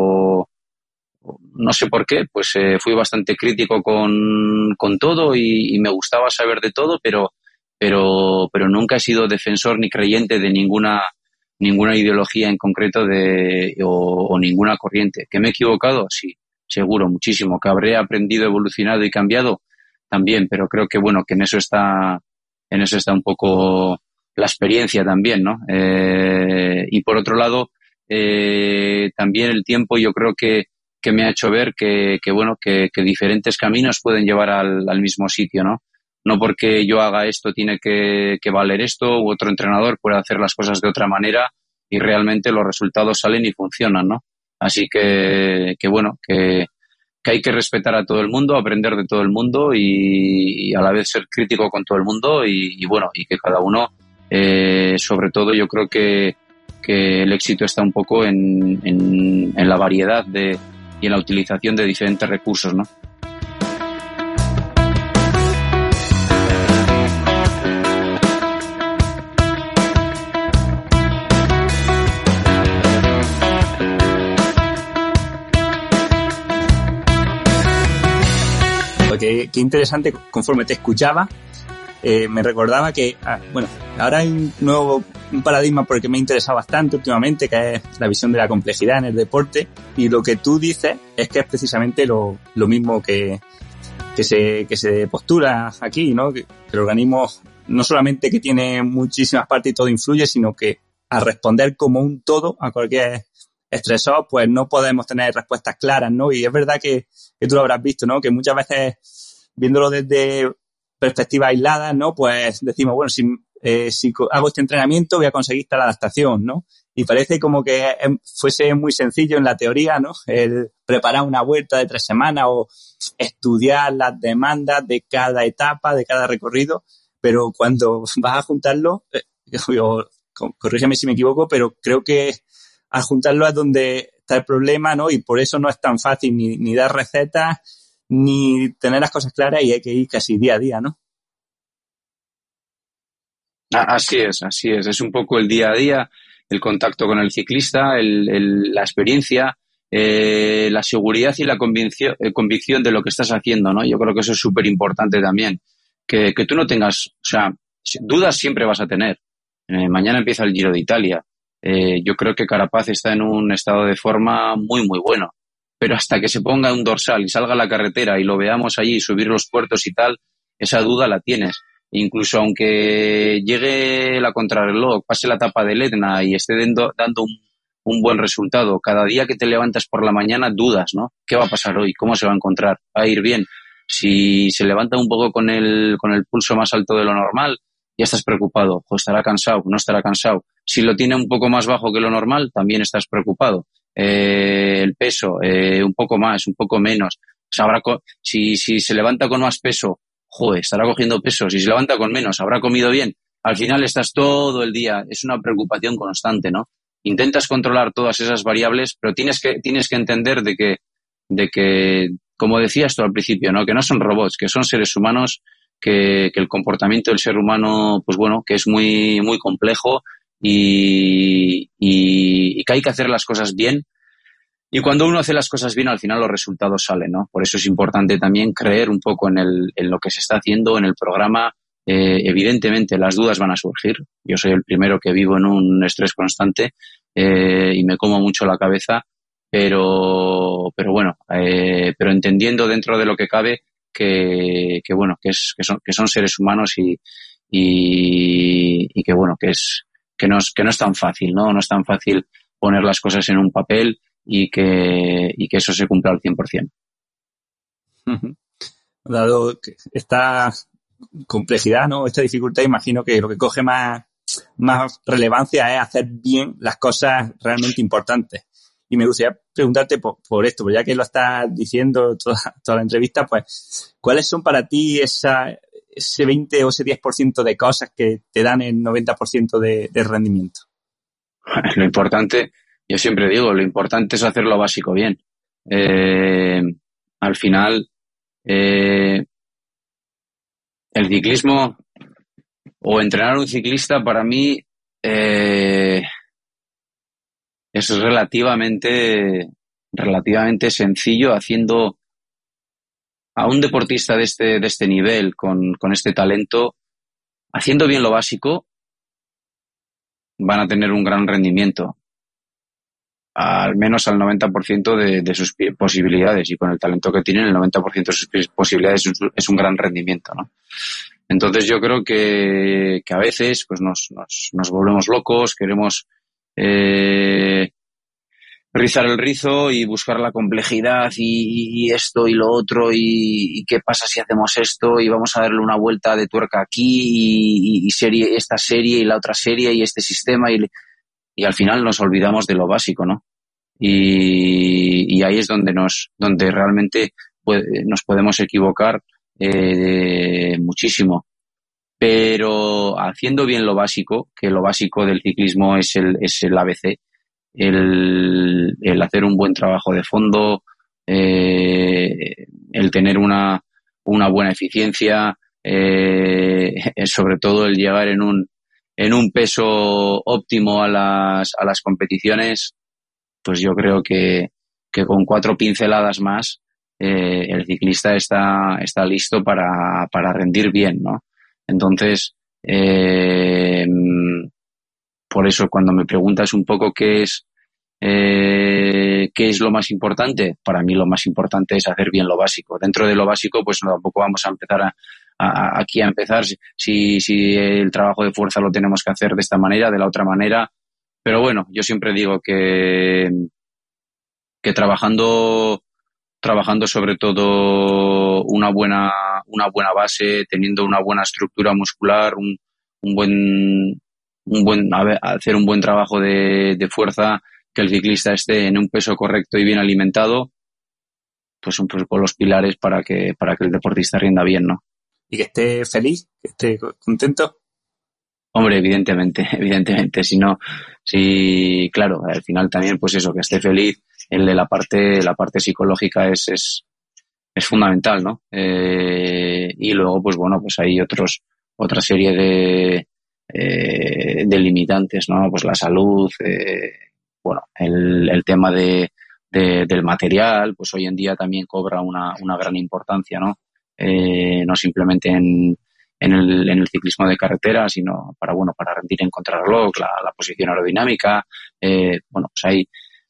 no sé por qué, pues eh, fui bastante crítico con, con todo y, me gustaba saber de todo, pero, pero, pero nunca he sido defensor ni creyente de ninguna, ninguna ideología en concreto de, o, o ninguna corriente. ¿Que me he equivocado? Sí seguro, muchísimo. Que habré aprendido, evolucionado y cambiado también, pero creo que bueno, que en eso está, en eso está un poco la experiencia también, ¿no? Eh, y por otro lado, eh, también el tiempo yo creo que, que me ha hecho ver que, que bueno, que, diferentes caminos pueden llevar al, mismo sitio, ¿no? No porque yo haga esto tiene que, que valer esto u otro entrenador puede hacer las cosas de otra manera y realmente los resultados salen y funcionan, ¿no? Así que, que bueno, que, que, hay que respetar a todo el mundo, aprender de todo el mundo y, a la vez ser crítico con todo el mundo y, bueno, y que cada uno, eh, sobre todo yo creo que, que el éxito está un poco en, en la variedad de, y en la utilización de diferentes recursos, ¿no? qué, interesante, conforme te escuchaba, eh, me recordaba que, ah, bueno, ahora hay un nuevo un paradigma porque me ha interesado bastante últimamente, que es la visión de la complejidad en el deporte, y lo que tú dices es que es precisamente lo, lo mismo que, que, se, que se postula aquí, ¿no? Que, el organismo no solamente que tiene muchísimas partes y todo influye, sino que a responder como un todo a cualquier estresor, pues no podemos tener respuestas claras, ¿no? Y es verdad que, que tú lo habrás visto, ¿no? Que muchas veces, viéndolo desde perspectivas aisladas, ¿no? Pues decimos, bueno, si, eh, si hago este entrenamiento voy a conseguir tal adaptación, ¿no? Y parece como que fuese muy sencillo en la teoría, ¿no? El preparar una vuelta de tres semanas o estudiar las demandas de cada etapa, de cada recorrido, pero cuando vas a juntarlo, eh, corrígeme si me equivoco, pero creo que al juntarlo es donde está el problema, ¿no? Y por eso no es tan fácil ni, ni dar recetas, ni tener las cosas claras y hay que ir casi día a día, ¿no? Así es, así es. Es un poco el día a día, el contacto con el ciclista, el, la experiencia, eh, la seguridad y la convicción, eh, convicción de lo que estás haciendo, ¿no? Yo creo que eso es súper importante también. Que, que, tú no tengas, o sea, dudas siempre vas a tener. Eh, mañana empieza el Giro de Italia. Yo creo que Carapaz está en un estado de forma muy, muy bueno. Pero hasta que se ponga un dorsal y salga a la carretera y lo veamos allí, subir los puertos y tal, esa duda la tienes. Incluso aunque llegue la contrarreloj, pase la etapa del Etna y esté dando, un, buen resultado, cada día que te levantas por la mañana dudas, ¿no? ¿Qué va a pasar hoy? ¿Cómo se va a encontrar? ¿Va a ir bien? Si se levanta un poco con el, con el pulso más alto de lo normal, ya estás preocupado. O estará cansado, no estará cansado. Si lo tiene un poco más bajo que lo normal, también estás preocupado. Eh, el peso, eh, un poco más, un poco menos. si, si se levanta con más peso, joder, estará cogiendo peso. Si se levanta con menos, habrá comido bien. Al final estás todo el día, es una preocupación constante, ¿no? Intentas controlar todas esas variables, pero tienes que, tienes que entender de que, de que, como decías tú al principio, ¿no? Que no son robots, que son seres humanos, que, que el comportamiento del ser humano, pues bueno, que es muy, muy complejo y, y, y, que hay que hacer las cosas bien. Y cuando uno hace las cosas bien, al final los resultados salen, ¿no? Por eso es importante también creer un poco en, el, en lo que se está haciendo en el programa. Eh, evidentemente, las dudas van a surgir. Yo soy el primero que vivo en un estrés constante eh, y me como mucho la cabeza, pero, pero bueno, eh, pero entendiendo dentro de lo que cabe que, que bueno, que, es, que, son, que son seres humanos y, y, que bueno, que es, que no es, que no es tan fácil, ¿no? No es tan fácil poner las cosas en un papel y que, y que eso se cumpla al 100%. Dado esta complejidad, ¿no? Esta dificultad, imagino que lo que coge más, más relevancia es hacer bien las cosas realmente importantes. Y me gustaría preguntarte por, esto, porque ya que lo estás diciendo toda, toda la entrevista, pues, ¿cuáles son para ti esa, ese 20 o ese 10% de cosas que te dan el 90% de, de rendimiento? Lo importante, yo siempre digo, lo importante es hacer lo básico bien. Eh, al final, eh, el ciclismo o entrenar a un ciclista para mí eh, es relativamente, relativamente sencillo haciendo a un deportista de este, de este nivel, con, con este talento, haciendo bien lo básico, van a tener un gran rendimiento. Al menos al 90% de, de sus posibilidades. Y con el talento que tienen, el 90% de sus posibilidades es un gran rendimiento, ¿no? Entonces yo creo que, que a veces pues nos, nos, nos volvemos locos, queremos eh, rizar el rizo y buscar la complejidad y, esto y lo otro y, qué pasa si hacemos esto y vamos a darle una vuelta de tuerca aquí y, serie esta serie y la otra serie y este sistema y, al final nos olvidamos de lo básico, ¿no? Y, ahí es donde nos donde realmente nos podemos equivocar eh, muchísimo. Pero haciendo bien lo básico, que lo básico del ciclismo es el, es el ABC, el, el hacer un buen trabajo de fondo, eh, el tener una, una buena eficiencia, eh, sobre todo el llegar en un, en un peso óptimo a las, a las competiciones, pues yo creo que, que con cuatro pinceladas más eh, el ciclista está, está listo para, para rendir bien, ¿no? Entonces, eh, por eso cuando me preguntas un poco qué es, eh, qué es lo más importante, para mí lo más importante es hacer bien lo básico. Dentro de lo básico, pues tampoco vamos a empezar a, aquí a empezar si, si el trabajo de fuerza lo tenemos que hacer de esta manera, de la otra manera. Pero bueno, yo siempre digo que, que trabajando trabajando sobre todo una buena, una buena base, teniendo una buena estructura muscular, un, un buen, un buen, hacer un buen trabajo de, de, fuerza, que el ciclista esté en un peso correcto y bien alimentado, pues un poco los pilares para que, para que el deportista rinda bien, ¿no? Y que esté feliz, que esté contento. Hombre, evidentemente, evidentemente, si no, si, claro, al final también, pues eso, que esté feliz, el de la parte, la parte psicológica es, es, es fundamental, ¿no? Eh, y luego, pues bueno, pues hay otros, otra serie de, eh, de limitantes, ¿no? Pues la salud, eh, bueno, el, el tema de, de, del material, pues hoy en día también cobra una, una gran importancia, ¿no? Eh, no simplemente en, en el, en el ciclismo de carretera, sino para, bueno, para rendir en contrarreloj, la, la posición aerodinámica, eh, bueno, pues hay,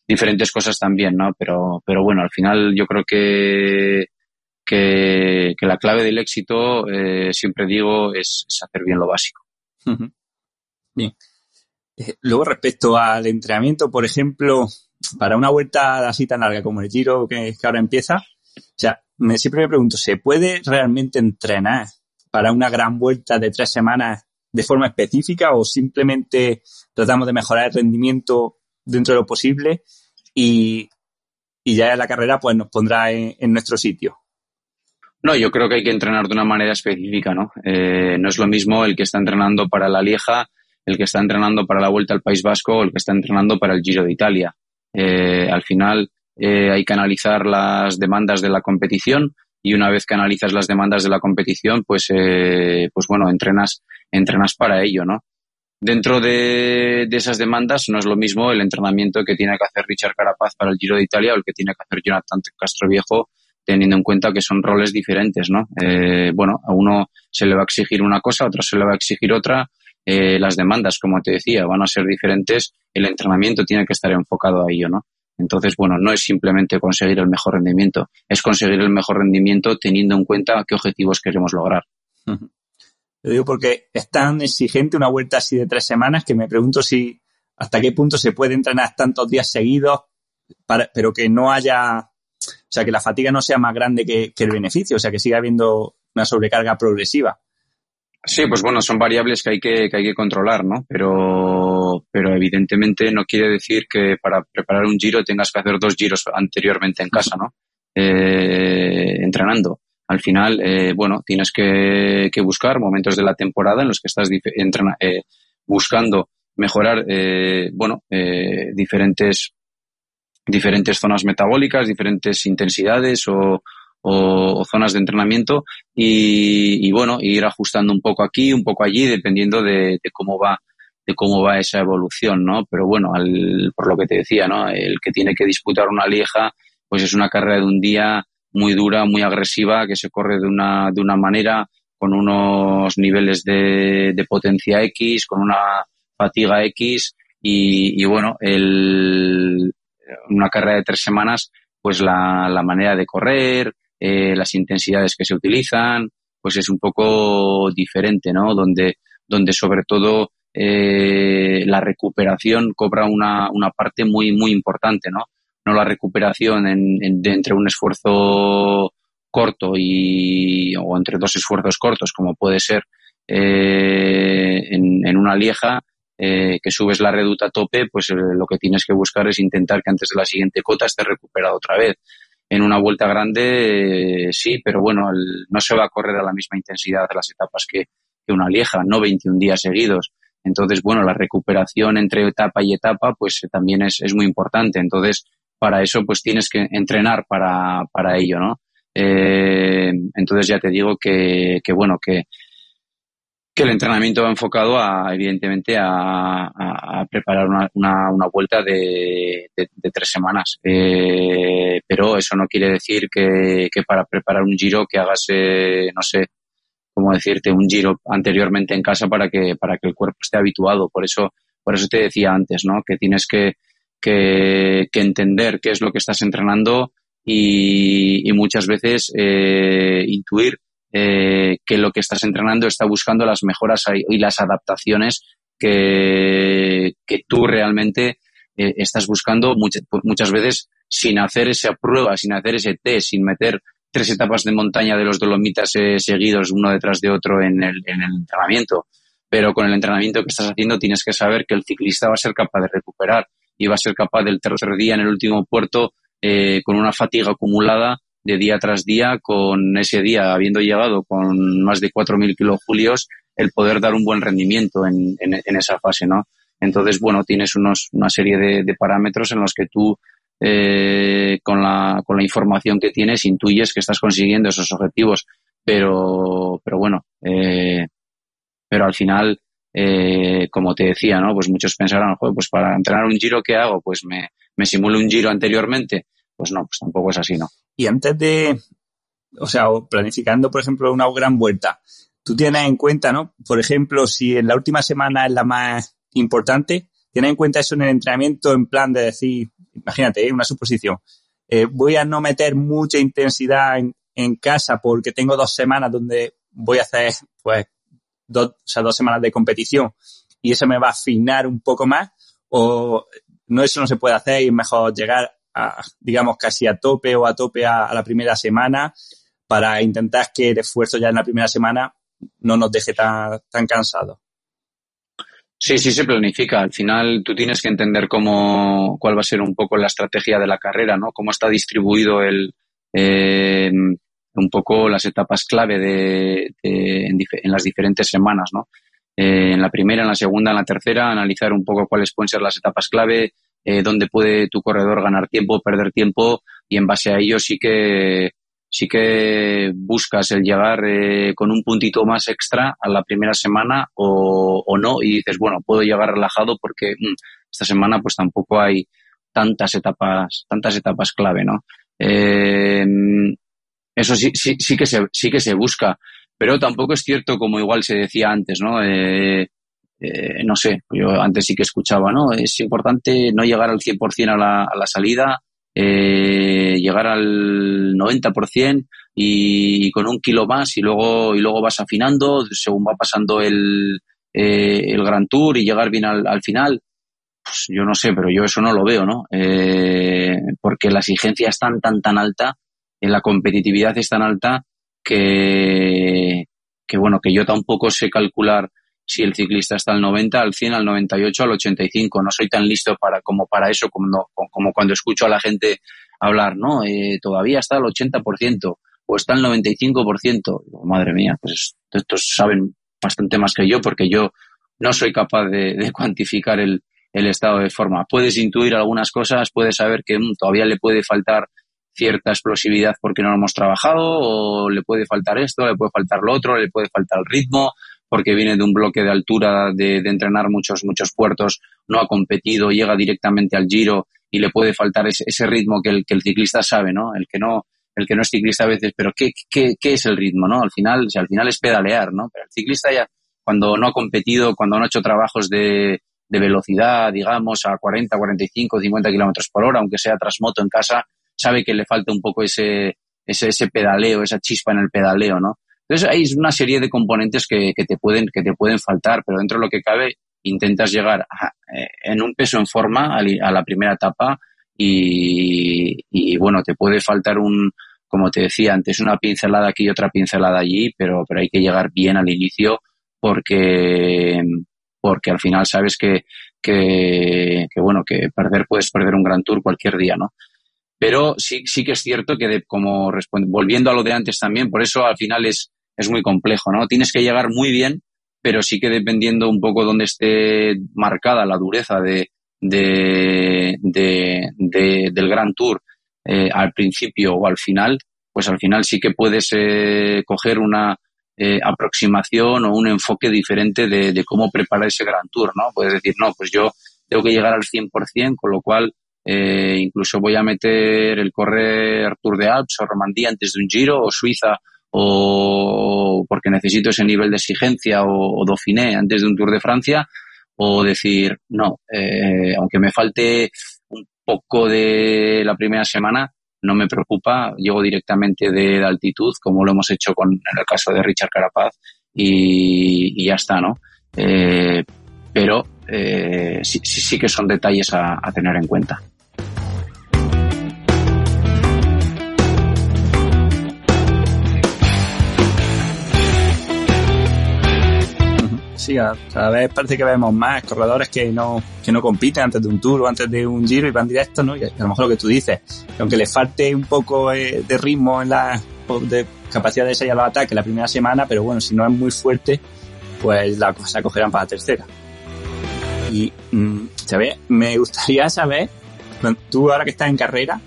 diferentes cosas también, ¿no? Pero, pero bueno, al final yo creo que, que, la clave del éxito, eh, siempre digo, es, hacer bien lo básico. Bien. Eh, luego, respecto al entrenamiento, por ejemplo, para una vuelta así tan larga como el Giro que, ahora empieza, o sea, me, siempre me pregunto, ¿se puede realmente entrenar para una gran vuelta de tres semanas de forma específica o simplemente tratamos de mejorar el rendimiento dentro de lo posible y, y ya la carrera pues nos pondrá en, nuestro sitio. No, yo creo que hay que entrenar de una manera específica, ¿no? Eh, no es lo mismo el que está entrenando para la Lieja, el que está entrenando para la Vuelta al País Vasco o el que está entrenando para el Giro de Italia. Eh, al final eh, hay que analizar las demandas de la competición y una vez que analizas las demandas de la competición, pues, pues bueno, entrenas, entrenas para ello, ¿no? Dentro de, esas demandas no es lo mismo el entrenamiento que tiene que hacer Richard Carapaz para el Giro de Italia o el que tiene que hacer Jonathan Castro Viejo, teniendo en cuenta que son roles diferentes, ¿no? Eh, bueno, a uno se le va a exigir una cosa, a otro se le va a exigir otra. Eh, las demandas, como te decía, van a ser diferentes. El entrenamiento tiene que estar enfocado a ello, ¿no? Entonces, bueno, no es simplemente conseguir el mejor rendimiento, es conseguir el mejor rendimiento teniendo en cuenta qué objetivos queremos lograr. Lo digo porque es tan exigente una vuelta así de tres semanas que me pregunto si hasta qué punto se puede entrenar tantos días seguidos, para, pero que no haya, o sea, que la fatiga no sea más grande que, el beneficio, o sea, que siga habiendo una sobrecarga progresiva. Sí, pues bueno, son variables que hay que, que hay que controlar, ¿no? Pero, pero evidentemente no quiere decir que para preparar un giro tengas que hacer dos giros anteriormente en casa, ¿no? Eh, entrenando. Al final, eh, bueno, tienes que, que, buscar momentos de la temporada en los que estás eh, buscando mejorar, eh, bueno, eh, diferentes, diferentes zonas metabólicas, diferentes intensidades o, o, o zonas de entrenamiento y, y, bueno, ir ajustando un poco aquí, un poco allí, dependiendo de, de, cómo va de cómo va esa evolución, ¿no? Pero bueno, al, por lo que te decía, ¿no? El que tiene que disputar una lieja, pues es una carrera de un día muy dura, muy agresiva, que se corre de una, de una manera, con unos niveles de, de potencia X, con una fatiga X y, y bueno, el, una carrera de tres semanas, pues la, la manera de correr, eh, las intensidades que se utilizan, pues es un poco diferente, ¿no? Donde, donde sobre todo eh, la recuperación cobra una, una parte muy, muy importante, ¿no? No la recuperación en, en, de entre un esfuerzo corto y, o entre dos esfuerzos cortos, como puede ser eh, en, en, una lieja, eh, que subes la reduta a tope, pues eh, lo que tienes que buscar es intentar que antes de la siguiente cota esté recuperado otra vez en una vuelta grande eh, sí, pero bueno, no se va a correr a la misma intensidad de las etapas que, una lieja, no 21 días seguidos. Entonces, bueno, la recuperación entre etapa y etapa, pues eh, también es, es muy importante. Entonces, para eso, pues tienes que entrenar para, para ello, ¿no? Eh, entonces ya te digo que, que bueno, que, que el entrenamiento va enfocado a, evidentemente, a, a, a preparar una, una, una, vuelta de, de, de tres semanas. Eh, pero eso no quiere decir que, que, para preparar un giro que hagas, eh, no sé, cómo decirte, un giro anteriormente en casa para que, para que el cuerpo esté habituado. Por eso, por eso te decía antes, ¿no? Que tienes que, que, que entender qué es lo que estás entrenando y, y muchas veces eh, intuir eh, que lo que estás entrenando está buscando las mejoras y las adaptaciones que, que tú realmente eh, estás buscando muchas, muchas veces sin hacer esa prueba, sin hacer ese test, sin meter tres etapas de montaña de los Dolomitas eh, seguidos uno detrás de otro en el, en el entrenamiento. Pero con el entrenamiento que estás haciendo tienes que saber que el ciclista va a ser capaz de recuperar y va a ser capaz del tercer día en el último puerto con una fatiga acumulada de día tras día, con ese día habiendo llegado con más de 4.000 kilojulios, el poder dar un buen rendimiento en, en, esa fase, ¿no? Entonces, bueno, tienes unos, una serie de, parámetros en los que tú, eh, con, la, con la información que tienes, intuyes que estás consiguiendo esos objetivos, pero, pero bueno, eh, pero al final, eh, como te decía, ¿no? Pues muchos pensarán, pues para entrenar un giro, ¿qué hago? Pues me, me simulo un giro anteriormente. Pues no, pues tampoco es así, ¿no? Y antes de, o sea, planificando, por ejemplo, una gran vuelta, tú tienes en cuenta, ¿no? Por ejemplo, si en la última semana es la más importante, tienes en cuenta eso en el entrenamiento en plan de decir, imagínate, ¿eh? una suposición, eh, voy a no meter mucha intensidad en, en, casa porque tengo dos semanas donde voy a hacer, pues, dos, o sea, dos semanas de competición y eso me va a afinar un poco más o no, eso no se puede hacer y es mejor llegar digamos, casi a tope o a tope a, la primera semana para intentar que el esfuerzo ya en la primera semana no nos deje tan, tan cansados. Sí, sí se planifica. Al final tú tienes que entender cómo, cuál va a ser un poco la estrategia de la carrera, ¿no? Cómo está distribuido el, eh, un poco las etapas clave de, en, las diferentes semanas, ¿no? Eh, en la primera, en la segunda, en la tercera, analizar un poco cuáles pueden ser las etapas clave, eh, puede tu corredor ganar tiempo, perder tiempo y en base a ello sí que sí que buscas el llegar eh, con un puntito más extra a la primera semana o, o, no y dices bueno puedo llegar relajado porque mmm, esta semana pues tampoco hay tantas etapas tantas etapas clave no eh, eso sí, sí sí que se sí que se busca pero tampoco es cierto como igual se decía antes no eh, eh, no sé, yo antes sí que escuchaba, ¿no? Es importante no llegar al 100% a la, a la salida, eh, llegar al 90% y, y, con un kilo más y luego, y luego vas afinando según va pasando el, eh, el Grand Tour y llegar bien al, al final. Pues yo no sé, pero yo eso no lo veo, ¿no? Eh, porque la exigencia es tan, tan, tan alta, en la competitividad es tan alta que, que bueno, que yo tampoco sé calcular si el ciclista está al 90, al 100, al 98, al 85. No soy tan listo para, como para eso, como, como cuando escucho a la gente hablar, ¿no? Eh, todavía está al 80% o está al 95%. Madre mía, pues estos saben bastante más que yo porque yo no soy capaz de, cuantificar el, el, estado de forma. Puedes intuir algunas cosas, puedes saber que mm, todavía le puede faltar cierta explosividad porque no lo hemos trabajado, o le puede faltar esto, le puede faltar lo otro, le puede faltar el ritmo, porque viene de un bloque de altura, de, de, entrenar muchos, muchos puertos, no ha competido, llega directamente al giro y le puede faltar ese, ese ritmo que el, que el ciclista sabe, ¿no? El que no, el que no es ciclista a veces, pero ¿qué, qué, qué es el ritmo, no? Al final, o al final es pedalear, ¿no? Pero el ciclista ya, cuando no ha competido, cuando no ha hecho trabajos de, de velocidad, digamos, a 40, 45, 50 kilómetros por hora, aunque sea tras moto en casa, sabe que le falta un poco ese, ese, ese pedaleo, esa chispa en el pedaleo, ¿no? Entonces hay una serie de componentes que, que, te pueden, que te pueden faltar, pero dentro de lo que cabe intentas llegar eh, en un peso en forma a, la primera etapa y, y, bueno, te puede faltar un, como te decía antes, una pincelada aquí y otra pincelada allí, pero, pero hay que llegar bien al inicio porque, porque al final sabes que, que, que bueno, que perder puedes perder un gran tour cualquier día, ¿no? Pero sí, sí que es cierto que de, como volviendo a lo de antes también, por eso al final es, es muy complejo, ¿no? Tienes que llegar muy bien, pero sí que dependiendo un poco dónde esté marcada la dureza de, de, de, del Gran Tour eh, al principio o al final, pues al final sí que puedes eh, coger una eh, aproximación o un enfoque diferente de, de, cómo preparar ese Gran Tour, ¿no? Puedes decir, no, pues yo tengo que llegar al 100%, con lo cual eh, incluso voy a meter el correr Tour de Alps o Romandía antes de un Giro o Suiza o porque necesito ese nivel de exigencia o, o Dauphiné antes de un Tour de Francia, o decir, no, eh, aunque me falte un poco de la primera semana, no me preocupa, llego directamente de, altitud, como lo hemos hecho con, en el caso de Richard Carapaz, y, y ya está, ¿no? Eh, pero eh, sí, sí, que son detalles a tener en cuenta. Sí, cada vez parece que vemos más corredores que no, que no compiten antes de un tour o antes de un giro y van directo, ¿no? Y a lo mejor lo que tú dices, aunque le falte un poco eh, de ritmo en la de capacidad de a los ataques la primera semana, pero bueno, si no es muy fuerte, pues la cosa cogerán para la tercera. Y, mm, ¿sabes? Me gustaría saber, tú ahora que estás en carrera,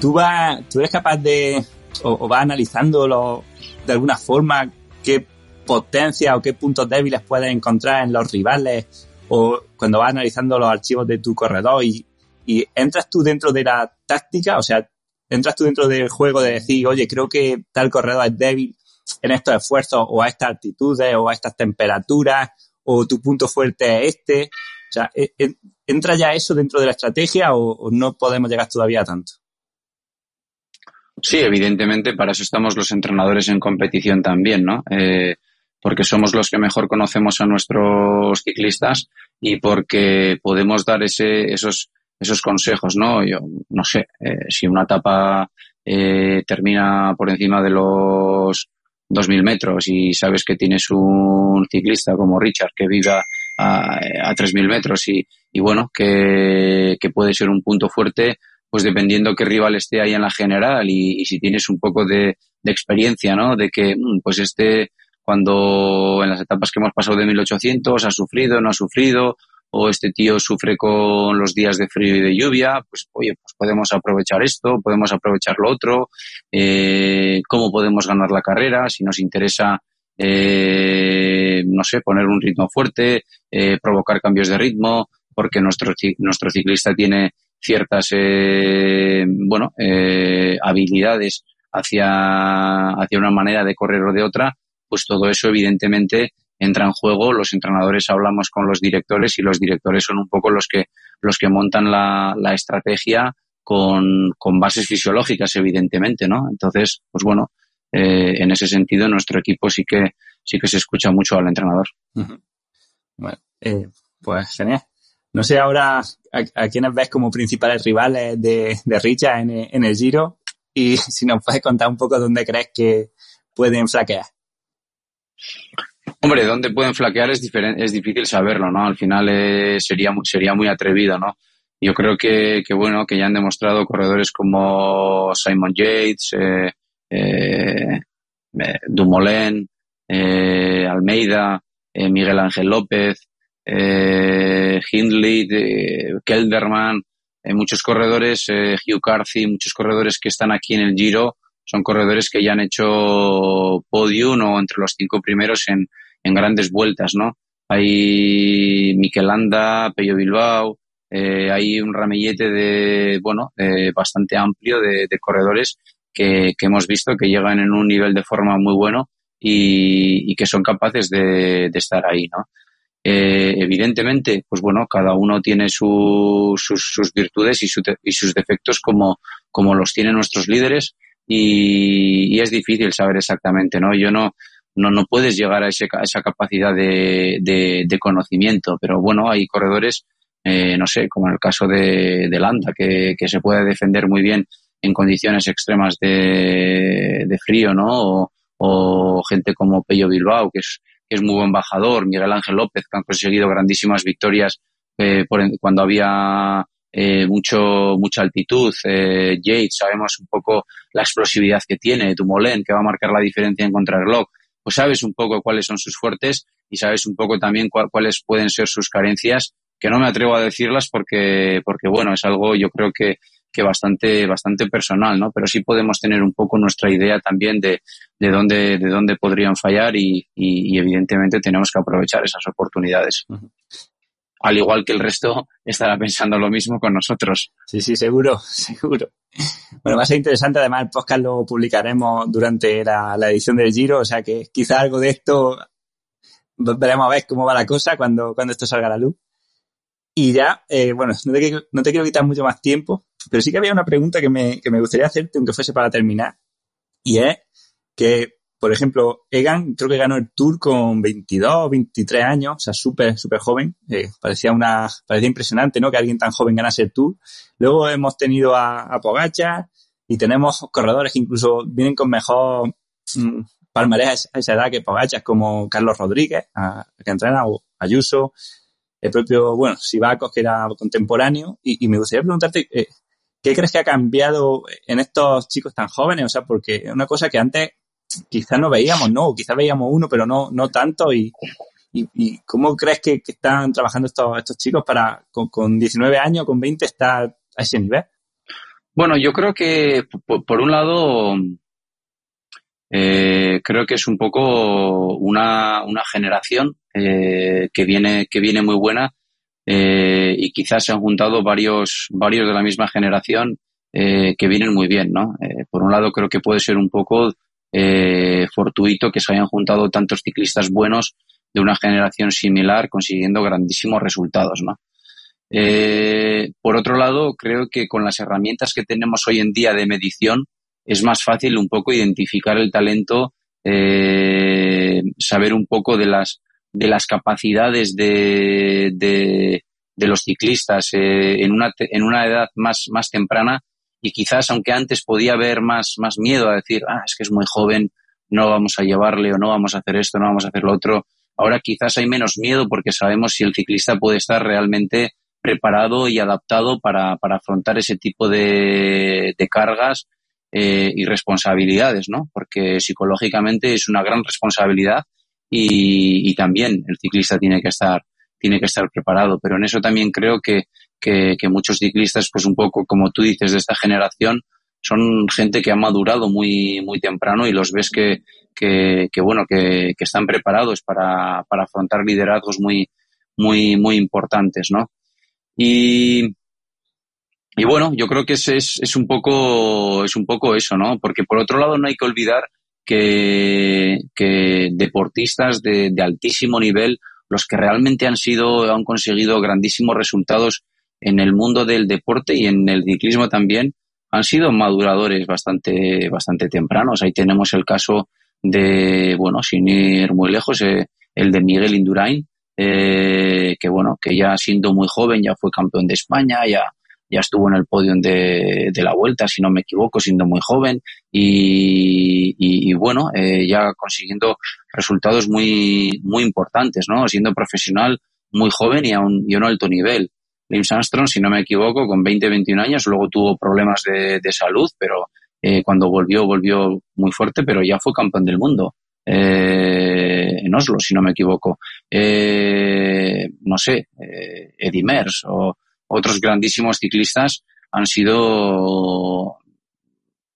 tú vas, tú eres capaz de, o, o vas analizándolo de alguna forma, qué potencia o qué puntos débiles puedes encontrar en los rivales o cuando vas analizando los archivos de tu corredor y, y entras tú dentro de la táctica, o sea, entras tú dentro del juego de decir, oye, creo que tal corredor es débil en estos esfuerzos o a estas altitudes o a estas temperaturas o tu punto fuerte es este. O sea, e, e, ¿entra ya eso dentro de la estrategia o, o no podemos llegar todavía a tanto? Sí, evidentemente, para eso estamos los entrenadores en competición también, ¿no? Eh, porque somos los que mejor conocemos a nuestros ciclistas y porque podemos dar ese, esos, esos consejos, ¿no? Yo no sé, eh, si una etapa eh, termina por encima de los 2.000 metros y sabes que tienes un ciclista como Richard que viva a, a 3.000 metros y, y bueno, que, que, puede ser un punto fuerte, pues dependiendo qué rival esté ahí en la general y, y si tienes un poco de, de, experiencia, ¿no? De que, mm, pues este cuando en las etapas que hemos pasado de 1800 ha sufrido, no ha sufrido, o este tío sufre con los días de frío y de lluvia, pues oye, pues podemos aprovechar esto, podemos aprovechar lo otro, eh, cómo podemos ganar la carrera, si nos interesa, eh, no sé, poner un ritmo fuerte, eh, provocar cambios de ritmo, porque nuestro, nuestro ciclista tiene ciertas, eh, bueno, eh, habilidades hacia, hacia una manera de correr o de otra, pues todo eso evidentemente entra en juego. Los entrenadores hablamos con los directores y los directores son un poco los que, los que montan la, la estrategia con, con bases fisiológicas, evidentemente, ¿no? Entonces, pues bueno, eh, en ese sentido, nuestro equipo sí que, sí que se escucha mucho al entrenador. Bueno, eh, pues genial. No sé ahora a, quiénes ves como principales rivales de, de Richa en, en, el Giro y si nos puedes contar un poco dónde crees que pueden flaquear. Hombre, dónde pueden flaquear es, difícil saberlo, ¿no? Al final eh, sería, sería muy atrevido, ¿no? Yo creo que, bueno, que ya han demostrado corredores como Simon Yates, eh, eh, Dumoulin, Almeida, Miguel Ángel López, Hindley, Kelderman, muchos corredores, Hugh Carthy, muchos corredores que están aquí en el Giro, son corredores que ya han hecho podium o entre los cinco primeros en, en grandes vueltas, ¿no? Hay Mikel Anda, Pello Bilbao, eh, hay un ramillete de, bueno, bastante amplio de, de corredores que, que, hemos visto que llegan en un nivel de forma muy bueno y, y que son capaces de, de estar ahí, ¿no? Eh, evidentemente, pues bueno, cada uno tiene su, sus, sus, virtudes y, su, y, sus defectos como, como los tienen nuestros líderes y, y, es difícil saber exactamente, ¿no? Yo no, no, no puedes llegar a, ese, a esa capacidad de, de, de, conocimiento, pero bueno, hay corredores, eh, no sé, como en el caso de, de Landa, que, que se puede defender muy bien en condiciones extremas de, de frío, ¿no? O, o gente como Pello Bilbao, que es, que es muy buen bajador, Miguel Ángel López, que han conseguido grandísimas victorias eh, por, cuando había eh, mucho, mucha altitud, eh, Yates, sabemos un poco la explosividad que tiene, Dumoulin, que va a marcar la diferencia en contrarreloj, pues sabes un poco cuáles son sus fuertes y sabes un poco también cuáles pueden ser sus carencias, que no me atrevo a decirlas porque, porque bueno, es algo yo creo que, que bastante, bastante personal, ¿no? Pero sí podemos tener un poco nuestra idea también de, de dónde, de dónde podrían fallar y, y, y evidentemente tenemos que aprovechar esas oportunidades. Al igual que el resto estará pensando lo mismo con nosotros. Sí, sí, seguro, seguro. Bueno, va a ser interesante. Además, el podcast lo publicaremos durante la, edición del Giro, o sea que quizá algo de esto veremos a ver cómo va la cosa cuando, cuando esto salga a la luz. Y ya, eh, bueno, no te, no te, quiero quitar mucho más tiempo, pero sí que había una pregunta que me, que me gustaría hacerte, aunque fuese para terminar. Y es que, por ejemplo, Egan creo que ganó el Tour con 22, 23 años, o sea, súper, súper joven. Eh, parecía una, parecía impresionante, ¿no? Que alguien tan joven ganase el Tour. Luego hemos tenido a, a y tenemos corredores que incluso vienen con mejor mmm, palmarés a esa edad que Pogacar, como Carlos Rodríguez, a, que entrena, o Ayuso, el propio, bueno, Sivakos, que era contemporáneo, y, y me gustaría preguntarte, eh, ¿qué crees que ha cambiado en estos chicos tan jóvenes? O sea, porque es una cosa que antes quizás no veíamos, ¿no? Quizás veíamos uno, pero no, no tanto, y, y, ¿cómo crees que, están trabajando estos, estos chicos para, con, con 19 años, con 20, estar a ese nivel? Bueno, yo creo que, por, un lado, eh, creo que es un poco una, una generación eh, que viene que viene muy buena eh, y quizás se han juntado varios varios de la misma generación eh, que vienen muy bien, ¿no? Por un lado creo que puede ser un poco eh, fortuito que se hayan juntado tantos ciclistas buenos de una generación similar consiguiendo grandísimos resultados, ¿no? Eh, por otro lado, creo que con las herramientas que tenemos hoy en día de medición, es más fácil un poco identificar el talento, eh, saber un poco de las, de las capacidades de, de, de los ciclistas eh, en, una, en una edad más, más temprana y quizás aunque antes podía haber más, más miedo a decir, ah, es que es muy joven, no vamos a llevarle o no vamos a hacer esto, no vamos a hacer lo otro. Ahora quizás hay menos miedo porque sabemos si el ciclista puede estar realmente preparado y adaptado para, para afrontar ese tipo de, de cargas eh, y responsabilidades, ¿no? Porque psicológicamente es una gran responsabilidad y, y, también el ciclista tiene que estar tiene que estar preparado. Pero en eso también creo que, que, que muchos ciclistas, pues un poco como tú dices, de esta generación, son gente que ha madurado muy, muy temprano y los ves que, que, que bueno, que, que están preparados para, para afrontar liderazgos muy, muy, muy importantes, ¿no? Y, y bueno, yo creo que es, es, es, un poco, es un poco eso, ¿no? Porque por otro lado no hay que olvidar que, que deportistas de, de altísimo nivel, los que realmente han sido, han conseguido grandísimos resultados en el mundo del deporte y en el ciclismo también han sido maduradores bastante, bastante tempranos. Ahí tenemos el caso de, bueno, sin ir muy lejos, eh, el de Miguel Indurain, eh, que bueno, que ya siendo muy joven ya fue campeón de España, ya, ya estuvo en el podio de, de la vuelta, si no me equivoco, siendo muy joven y, y, bueno, eh, ya consiguiendo resultados muy, muy importantes, ¿no? Siendo profesional muy joven y a un, y a un alto nivel. James Armstrong, si no me equivoco, con 20, 21 años, luego tuvo problemas de, salud, pero eh, cuando volvió, volvió muy fuerte, pero ya fue campeón del mundo. Eh, en Oslo, si no me equivoco. Eh, no sé, eh, Eddie Mers o otros grandísimos ciclistas han sido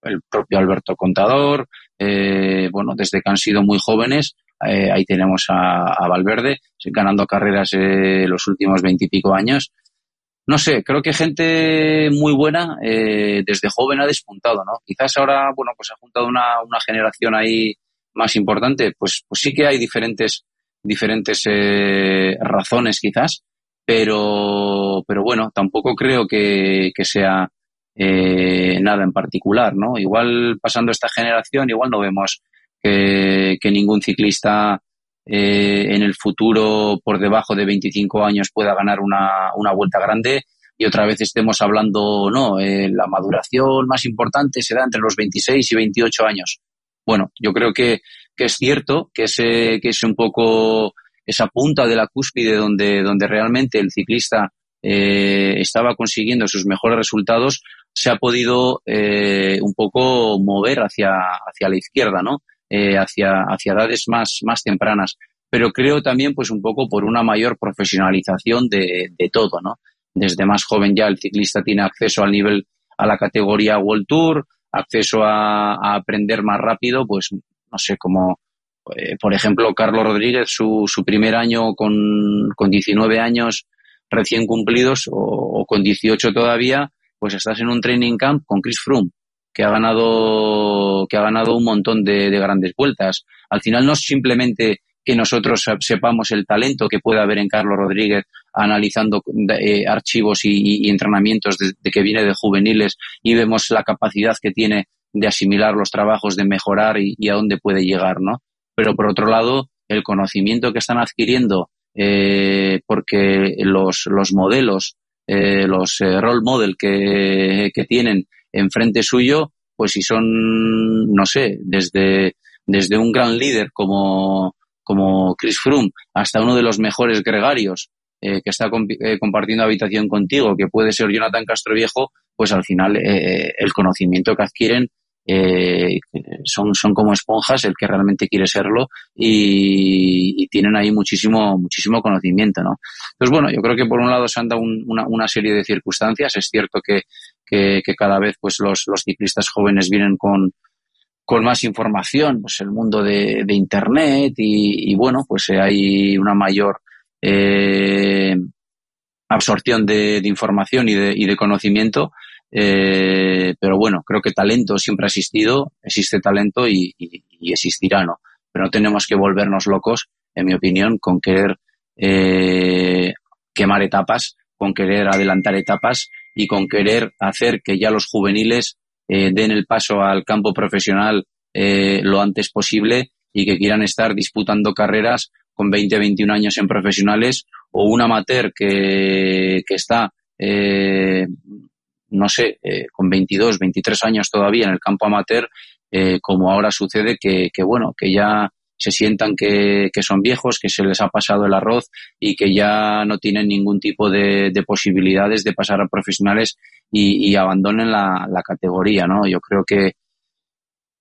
el propio Alberto Contador, eh, bueno, desde que han sido muy jóvenes, ahí tenemos a, Valverde ganando carreras los últimos veintipico años. No sé, creo que gente muy buena eh, desde joven ha despuntado, ¿no? Quizás ahora, bueno, pues ha juntado una, una generación ahí más importante, pues, pues sí que hay diferentes, diferentes eh, razones quizás, pero, pero bueno, tampoco creo que, que sea eh, nada en particular, ¿no? Igual pasando esta generación, igual no vemos que, que ningún ciclista eh, en el futuro por debajo de 25 años pueda ganar una, una vuelta grande y otra vez estemos hablando, no, eh, la maduración más importante se da entre los 26 y 28 años. Bueno, yo creo que, que es cierto que es, que es un poco esa punta de la cúspide donde, donde realmente el ciclista eh, estaba consiguiendo sus mejores resultados, se ha podido eh, un poco mover hacia, hacia la izquierda, ¿no? Eh, hacia, hacia edades más, más tempranas. Pero creo también, pues, un poco por una mayor profesionalización de, de todo, ¿no? Desde más joven ya el ciclista tiene acceso al nivel, a la categoría World Tour, acceso a, a aprender más rápido, pues, no sé, como, eh, por ejemplo, Carlos Rodríguez, su, su primer año con, con 19 años recién cumplidos o, o con 18 todavía, pues estás en un training camp con Chris Froome, que ha ganado, que ha ganado un montón de, de grandes vueltas. Al final no es simplemente que nosotros sepamos el talento que puede haber en Carlos Rodríguez analizando eh, archivos y, entrenamientos de, que viene de juveniles y vemos la capacidad que tiene de asimilar los trabajos, de mejorar y, y, a dónde puede llegar, ¿no? Pero por otro lado, el conocimiento que están adquiriendo, eh, porque los, los modelos eh, los eh, role model que, que tienen enfrente suyo, pues si son, no sé, desde, desde un gran líder como, como Chris Froome hasta uno de los mejores gregarios eh, que está eh, compartiendo habitación contigo, que puede ser Jonathan Castro Viejo, pues al final eh, el conocimiento que adquieren eh, son, son como esponjas el que realmente quiere serlo y, y, tienen ahí muchísimo, muchísimo conocimiento, ¿no? Entonces, bueno, yo creo que por un lado se han dado un, una, una, serie de circunstancias. Es cierto que, que, cada vez pues los, los ciclistas jóvenes vienen con, con más información, pues el mundo de, de Internet y, bueno, pues hay una mayor eh, absorción de, información y de, y de conocimiento eh, pero bueno, creo que talento siempre ha existido, existe talento y, existirá, ¿no? Pero no tenemos que volvernos locos, en mi opinión, con querer eh, quemar etapas, con querer adelantar etapas y con querer hacer que ya los juveniles eh, den el paso al campo profesional eh, lo antes posible y que quieran estar disputando carreras con 20, 21 años en profesionales o un amateur que, que está eh, no sé, eh, con 22, 23 años todavía en el campo amateur, eh, como ahora sucede que, que, bueno, que ya se sientan que, que, son viejos, que se les ha pasado el arroz y que ya no tienen ningún tipo de, de posibilidades de pasar a profesionales y, y abandonen la, la, categoría, ¿no? Yo creo que,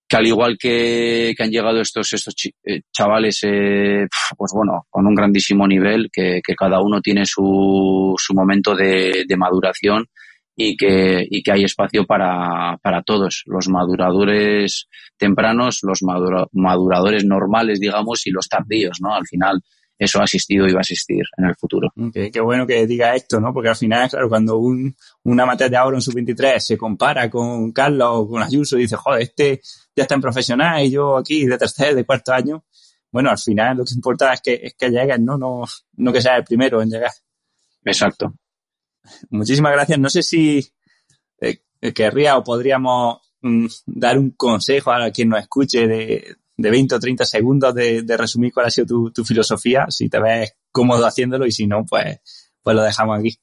que al igual que, que han llegado estos, estos eh, chavales, eh, pues bueno, con un grandísimo nivel, que, que cada uno tiene su, su momento de, de maduración y que, y que hay espacio para, para todos, los maduradores tempranos, los madura, maduradores normales, digamos, y los tardíos, ¿no? Al final eso ha asistido y va a asistir en el futuro. Okay, qué bueno que diga esto, ¿no? Porque al final, claro, cuando un, un amateur de ahora en sub-23 se compara con Carlos o con Ayuso y dice, joder, este ya está en profesional y yo aquí de tercer, de cuarto año, bueno, al final lo que importa es que, es que lleguen, ¿no? No, no que sea el primero en llegar. Exacto. Muchísimas gracias. No sé si eh, querría o podríamos mm, dar un consejo a quien nos escuche de, de 20 o 30 segundos de, resumir cuál ha sido tu, filosofía, si te ves cómodo haciéndolo y si no, pues, pues lo dejamos aquí.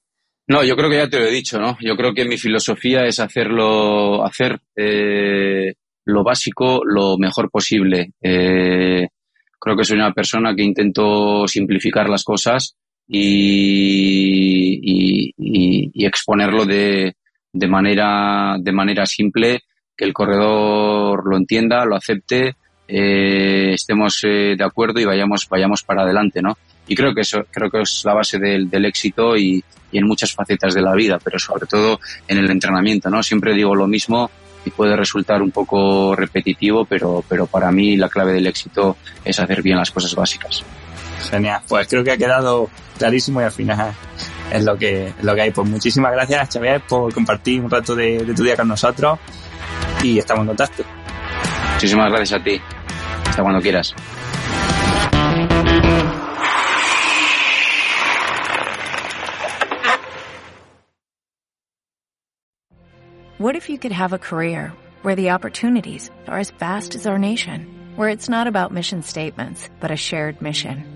No, yo creo que ya te lo he dicho, ¿no? Yo creo que mi filosofía es hacerlo, hacer eh, lo básico lo mejor posible. Eh, creo que soy una persona que intento simplificar las cosas y, y, y, y exponerlo de, de, manera, de manera simple, que el corredor lo entienda, lo acepte, eh, estemos eh, de acuerdo y vayamos, vayamos para adelante, ¿no? Y creo que eso, creo que es la base del, del éxito y, y en muchas facetas de la vida, pero sobre todo en el entrenamiento, ¿no? Siempre digo lo mismo y puede resultar un poco repetitivo, pero, pero para mí la clave del éxito es hacer bien las cosas básicas. Genial, pues creo que ha quedado clarísimo y al final es lo que, lo que hay. Pues muchísimas gracias, Xavier, por compartir un rato de, de tu día con nosotros y estamos en contacto. Muchísimas gracias a ti. Hasta cuando quieras. What if you could have a career where the opportunities are as vast as our nation, where it's not about mission statements, but a shared mission?